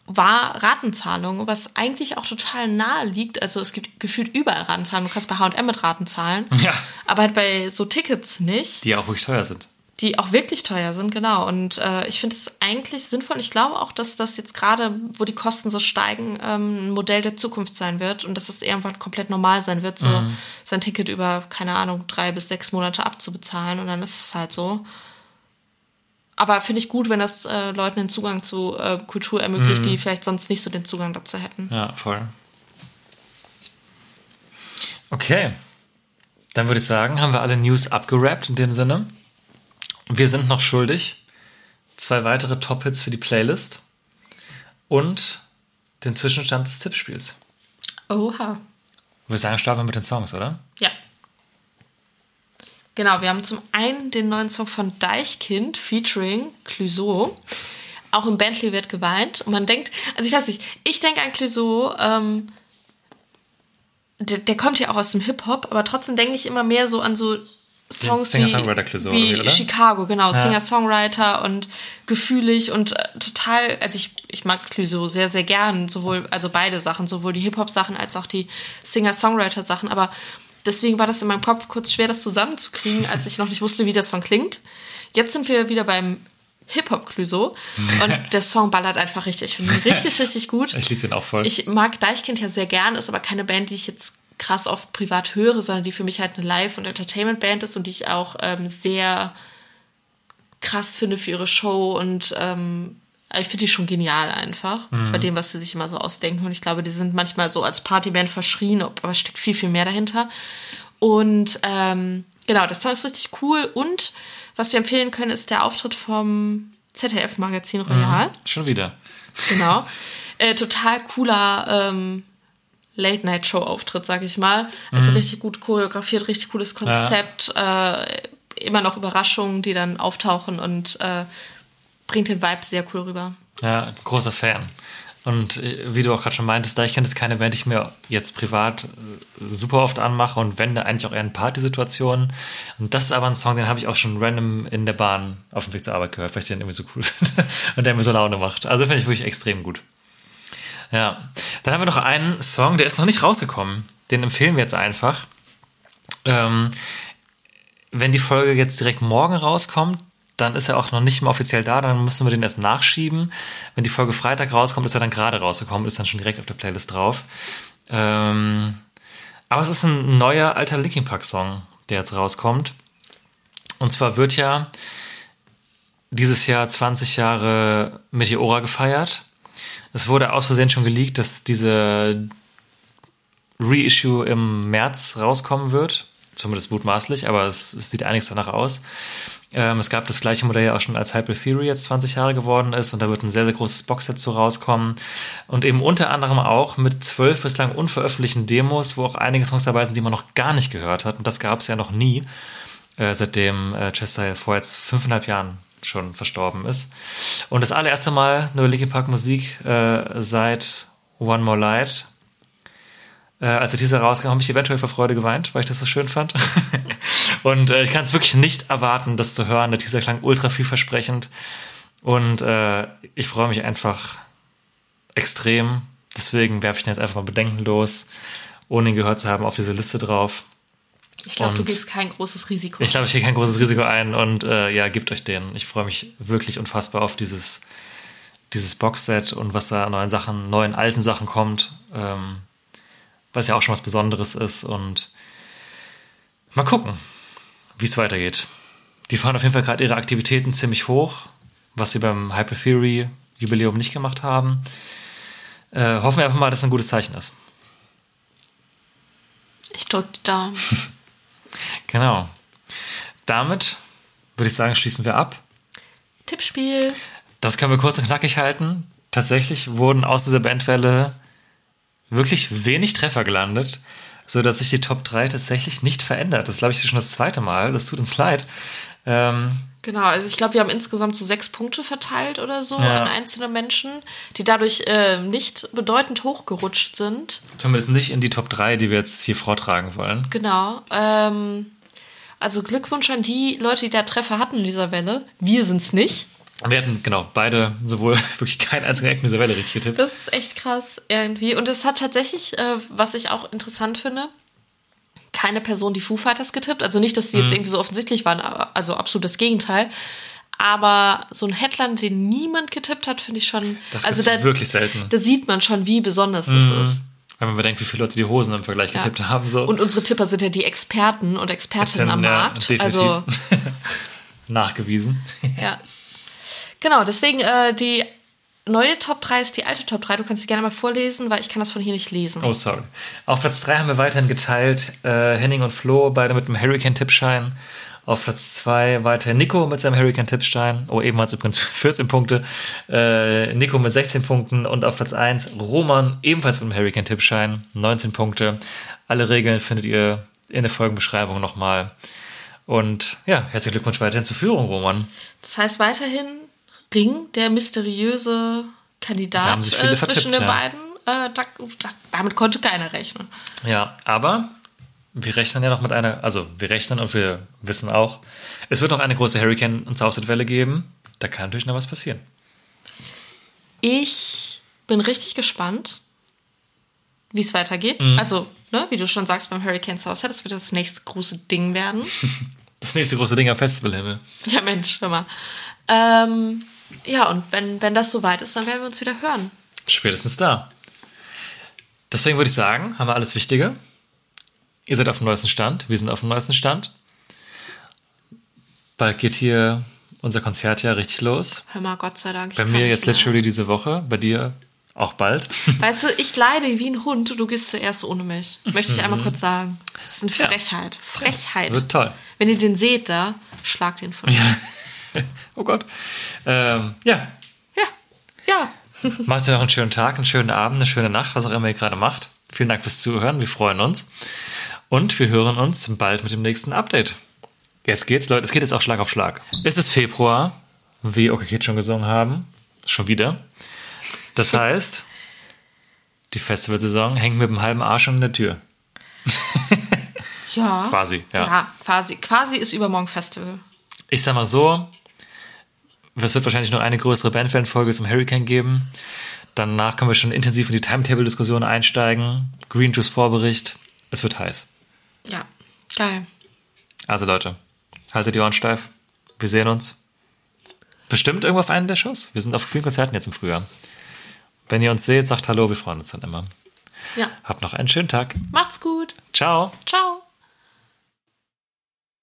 war Ratenzahlung, was eigentlich auch total nahe liegt. Also es gibt gefühlt überall Ratenzahlung. Du kannst bei H&M mit Raten zahlen. Ja. Aber halt bei so Tickets nicht Die auch wirklich teuer sind. die auch wirklich teuer sind, genau. Und äh, ich finde es eigentlich sinnvoll. Ich glaube auch, dass das jetzt gerade, wo die Kosten so steigen, ähm, ein Modell der Zukunft sein wird und dass es irgendwann komplett normal sein wird, so sein Ticket über, keine Ahnung, drei bis sechs Monate abzubezahlen und dann ist es halt so. Aber finde ich gut, wenn das äh, Leuten den Zugang zu äh, Kultur ermöglicht, die vielleicht sonst nicht so den Zugang dazu hätten. Ja, voll. Okay. Dann würde ich sagen, haben wir alle News abgerappt in dem Sinne. Wir sind noch schuldig. Zwei weitere Top-Hits für die Playlist. Und den Zwischenstand des Tippspiels. Oha. Ich würde sagen, starten wir mit den Songs, oder? Ja. Genau, wir haben zum einen den neuen Song von Deichkind featuring Clouseau. Auch im Bentley wird geweint. Und man denkt, also ich weiß nicht, ich denke an Clouseau, ähm, der, der kommt ja auch aus dem Hip-Hop, aber trotzdem denke ich immer mehr so an so Songs wie, Singer-Songwriter Clouseau, wie oder? Chicago, genau, Ja. Singer-Songwriter und gefühlig und äh, total, also ich, ich mag Clouseau sehr, sehr gern, sowohl, also beide Sachen, sowohl die Hip-Hop-Sachen als auch die Singer-Songwriter-Sachen, aber deswegen war das in meinem Kopf kurz schwer, das zusammenzukriegen, als ich noch nicht wusste, wie der Song klingt. Jetzt sind wir wieder beim Hip-Hop Clouseau und der Song ballert einfach richtig. Ich finde ihn richtig, richtig gut. Ich liebe den auch voll. Ich mag Deichkind ja sehr gern, ist aber keine Band, die ich jetzt krass oft privat höre, sondern die für mich halt eine Live- und Entertainment-Band ist und die ich auch ähm, sehr krass finde für ihre Show und ähm, ich finde die schon genial einfach bei dem, was sie sich immer so ausdenken. Und ich glaube, die sind manchmal so als Partyband verschrien, aber es steckt viel, viel mehr dahinter. Und ähm, genau, das Song ist richtig cool. Und was wir empfehlen können, ist der Auftritt vom ZDF-Magazin Royal. Schon wieder. Genau. Äh, total cooler ähm, Late-Night-Show-Auftritt, sag ich mal. Also richtig gut choreografiert, richtig cooles Konzept. Äh, immer noch Überraschungen, die dann auftauchen und äh, bringt den Vibe sehr cool rüber. Ja, großer Fan. Und äh, wie du auch gerade schon meintest, da ich kenne das keine Band, ich mir jetzt privat äh, super oft anmache und wende eigentlich auch eher in Partysituationen. Und das ist aber ein Song, den habe ich auch schon random in der Bahn auf dem Weg zur Arbeit gehört, weil ich den irgendwie so cool finde und der mir so Laune macht. Also finde ich wirklich extrem gut. Ja, dann haben wir noch einen Song, der ist noch nicht rausgekommen. Den empfehlen wir jetzt einfach. Ähm, wenn die Folge jetzt direkt morgen rauskommt, dann ist er auch noch nicht mal offiziell da, dann müssen wir den erst nachschieben. Wenn die Folge Freitag rauskommt, ist er dann gerade rausgekommen, ist dann schon direkt auf der Playlist drauf. Ähm, aber es ist ein neuer alter Linkin Park Song, der jetzt rauskommt. Und zwar wird ja dieses Jahr 20 Jahre Meteora gefeiert. Es wurde aus Versehen schon geleakt, dass diese Reissue im März rauskommen wird. Zumindest mutmaßlich, aber es, es sieht einiges danach aus. Ähm, es gab das gleiche Modell ja auch schon als Hyper Theory jetzt 20 Jahre geworden ist und da wird ein sehr, sehr großes Boxset zu rauskommen. Und eben unter anderem auch mit zwölf bislang unveröffentlichten Demos, wo auch einige Songs dabei sind, die man noch gar nicht gehört hat. Und das gab es ja noch nie, äh, seitdem äh, Chester vor jetzt fünfeinhalb Jahren schon verstorben ist. Und das allererste Mal nur Linkin Park Musik äh, seit One More Light. Äh, als der Teaser rauskam, habe ich eventuell vor Freude geweint, weil ich das so schön fand. und äh, ich kann es wirklich nicht erwarten, das zu hören. Der Teaser klang ultra vielversprechend. Und äh, ich freue mich einfach extrem. Deswegen werfe ich den jetzt einfach mal bedenkenlos, ohne ihn gehört zu haben, auf diese Liste drauf. Ich glaube, du gehst kein großes Risiko. Ich glaube, ich gehe kein großes Risiko ein und äh, ja, gebt euch den. Ich freue mich wirklich unfassbar auf dieses, dieses Boxset und was da an neuen Sachen, neuen alten Sachen kommt. Ähm, was ja auch schon was Besonderes ist und mal gucken, wie es weitergeht. Die fahren auf jeden Fall gerade ihre Aktivitäten ziemlich hoch, was sie beim Hyper Theory Jubiläum nicht gemacht haben. Äh, hoffen wir einfach mal, dass es ein gutes Zeichen ist. Ich drücke die Daumen. Genau. Damit würde ich sagen, schließen wir ab. Tippspiel. Das können wir kurz und knackig halten. Tatsächlich wurden aus dieser Bandwelle wirklich wenig Treffer gelandet, sodass sich die Top 3 tatsächlich nicht verändert. Das glaube ich, schon das zweite Mal. Das tut uns leid. Ähm, Genau, also ich glaube, wir haben insgesamt so sechs Punkte verteilt oder so Ja. an einzelne Menschen, die dadurch äh, nicht bedeutend hochgerutscht sind. zumindest nicht in die Top 3, die wir jetzt hier vortragen wollen. Genau. Ähm, also Glückwunsch an die Leute, die da Treffer hatten in dieser Welle. Wir sind's nicht. Wir hatten, genau, beide sowohl wirklich keinen einzigen Eck dieser Welle richtig getippt. Das ist echt krass irgendwie. Und es hat tatsächlich, äh, was ich auch interessant finde, keine Person die Foo Fighters getippt. Also nicht, dass sie jetzt Mhm. irgendwie so offensichtlich waren, aber- also absolut das Gegenteil. Aber so ein Headline, den niemand getippt hat, finde ich schon. Das also gibt's da, wirklich selten. da sieht man schon, wie besonders das ist. Wenn man bedenkt, wie viele Leute die Hosen im Vergleich Ja. getippt haben. So. Und unsere Tipper sind ja die Experten und Expertinnen am Ja, Markt. definitiv. Also Nachgewiesen. Ja. Genau, deswegen äh, die neue Top 3 ist die alte Top 3. Du kannst sie gerne mal vorlesen, weil ich kann das von hier nicht lesen. Oh, sorry. Auf Platz 3 haben wir weiterhin geteilt äh, Henning und Flo, beide mit einem Hurricane-Tippschein. Auf Platz 2 weiter Nico mit seinem Hurricane-Tippschein. Oh, eben hat es übrigens 14 Punkte. Äh, Nico mit 16 Punkten. Und auf Platz 1 Roman, ebenfalls mit einem Hurricane-Tippschein. 19 Punkte. Alle Regeln findet ihr in der Folgenbeschreibung nochmal. Und ja, herzlichen Glückwunsch weiterhin zur Führung, Roman. Das heißt weiterhin Ring, der mysteriöse Da Kandidat äh, zwischen den ja. beiden. Äh, da, da, damit konnte keiner rechnen. Ja, aber wir rechnen ja noch mit einer, also wir rechnen und wir wissen auch, es wird noch eine große Hurricane- und Southside-Welle geben. Da kann natürlich noch was passieren. Ich bin richtig gespannt, wie es weitergeht. Mhm. Also, ne, wie du schon sagst, beim Hurricane Southside, das wird das nächste große Ding werden. Das nächste große Ding am Festivalhimmel. Ja, Mensch, hör mal. Ähm, ja, und wenn, wenn das soweit ist, dann werden wir uns wieder hören. Spätestens da. Deswegen würde ich sagen, haben wir alles Wichtige. Ihr seid auf dem neuesten Stand, wir sind auf dem neuesten Stand. Bald geht hier unser Konzert ja richtig los. Hör mal, Gott sei Dank. Bei mir jetzt literally diese Woche, bei dir auch bald. Weißt du, ich leide wie ein Hund und du gehst zuerst ohne mich. Möchte ich einmal kurz sagen. Das ist eine. Frechheit. Frechheit. Wird toll. Wenn ihr den seht da, schlagt ihn von mir. Oh Gott. Ähm, ja, Ja. Ja. Macht ihr noch einen schönen Tag, einen schönen Abend, eine schöne Nacht, was auch immer ihr gerade macht. Vielen Dank fürs Zuhören, wir freuen uns. Und wir hören uns bald mit dem nächsten Update. Jetzt geht's, Leute, es geht jetzt auch Schlag auf Schlag. Es ist Februar, wie Okay Kids schon gesungen haben. Schon wieder. Das heißt, die Festivalsaison hängt mit dem halben Arsch an der Tür. Ja. Quasi, ja. Ja, quasi. Quasi ist übermorgen Festival. Ich sag mal so, es wird wahrscheinlich nur eine größere Bandfan-Folge zum Hurricane geben. Danach können wir schon intensiv in die Timetable-Diskussion einsteigen. Green Juice Vorbericht. Es wird heiß. Ja. Geil. Also Leute, haltet die Ohren steif. Wir sehen uns. Bestimmt irgendwo auf einen der Shows. Wir sind auf vielen Konzerten jetzt im Frühjahr. Wenn ihr uns seht, sagt Hallo, wir freuen uns dann immer. Ja. Habt noch einen schönen Tag. Macht's gut. Ciao. Ciao.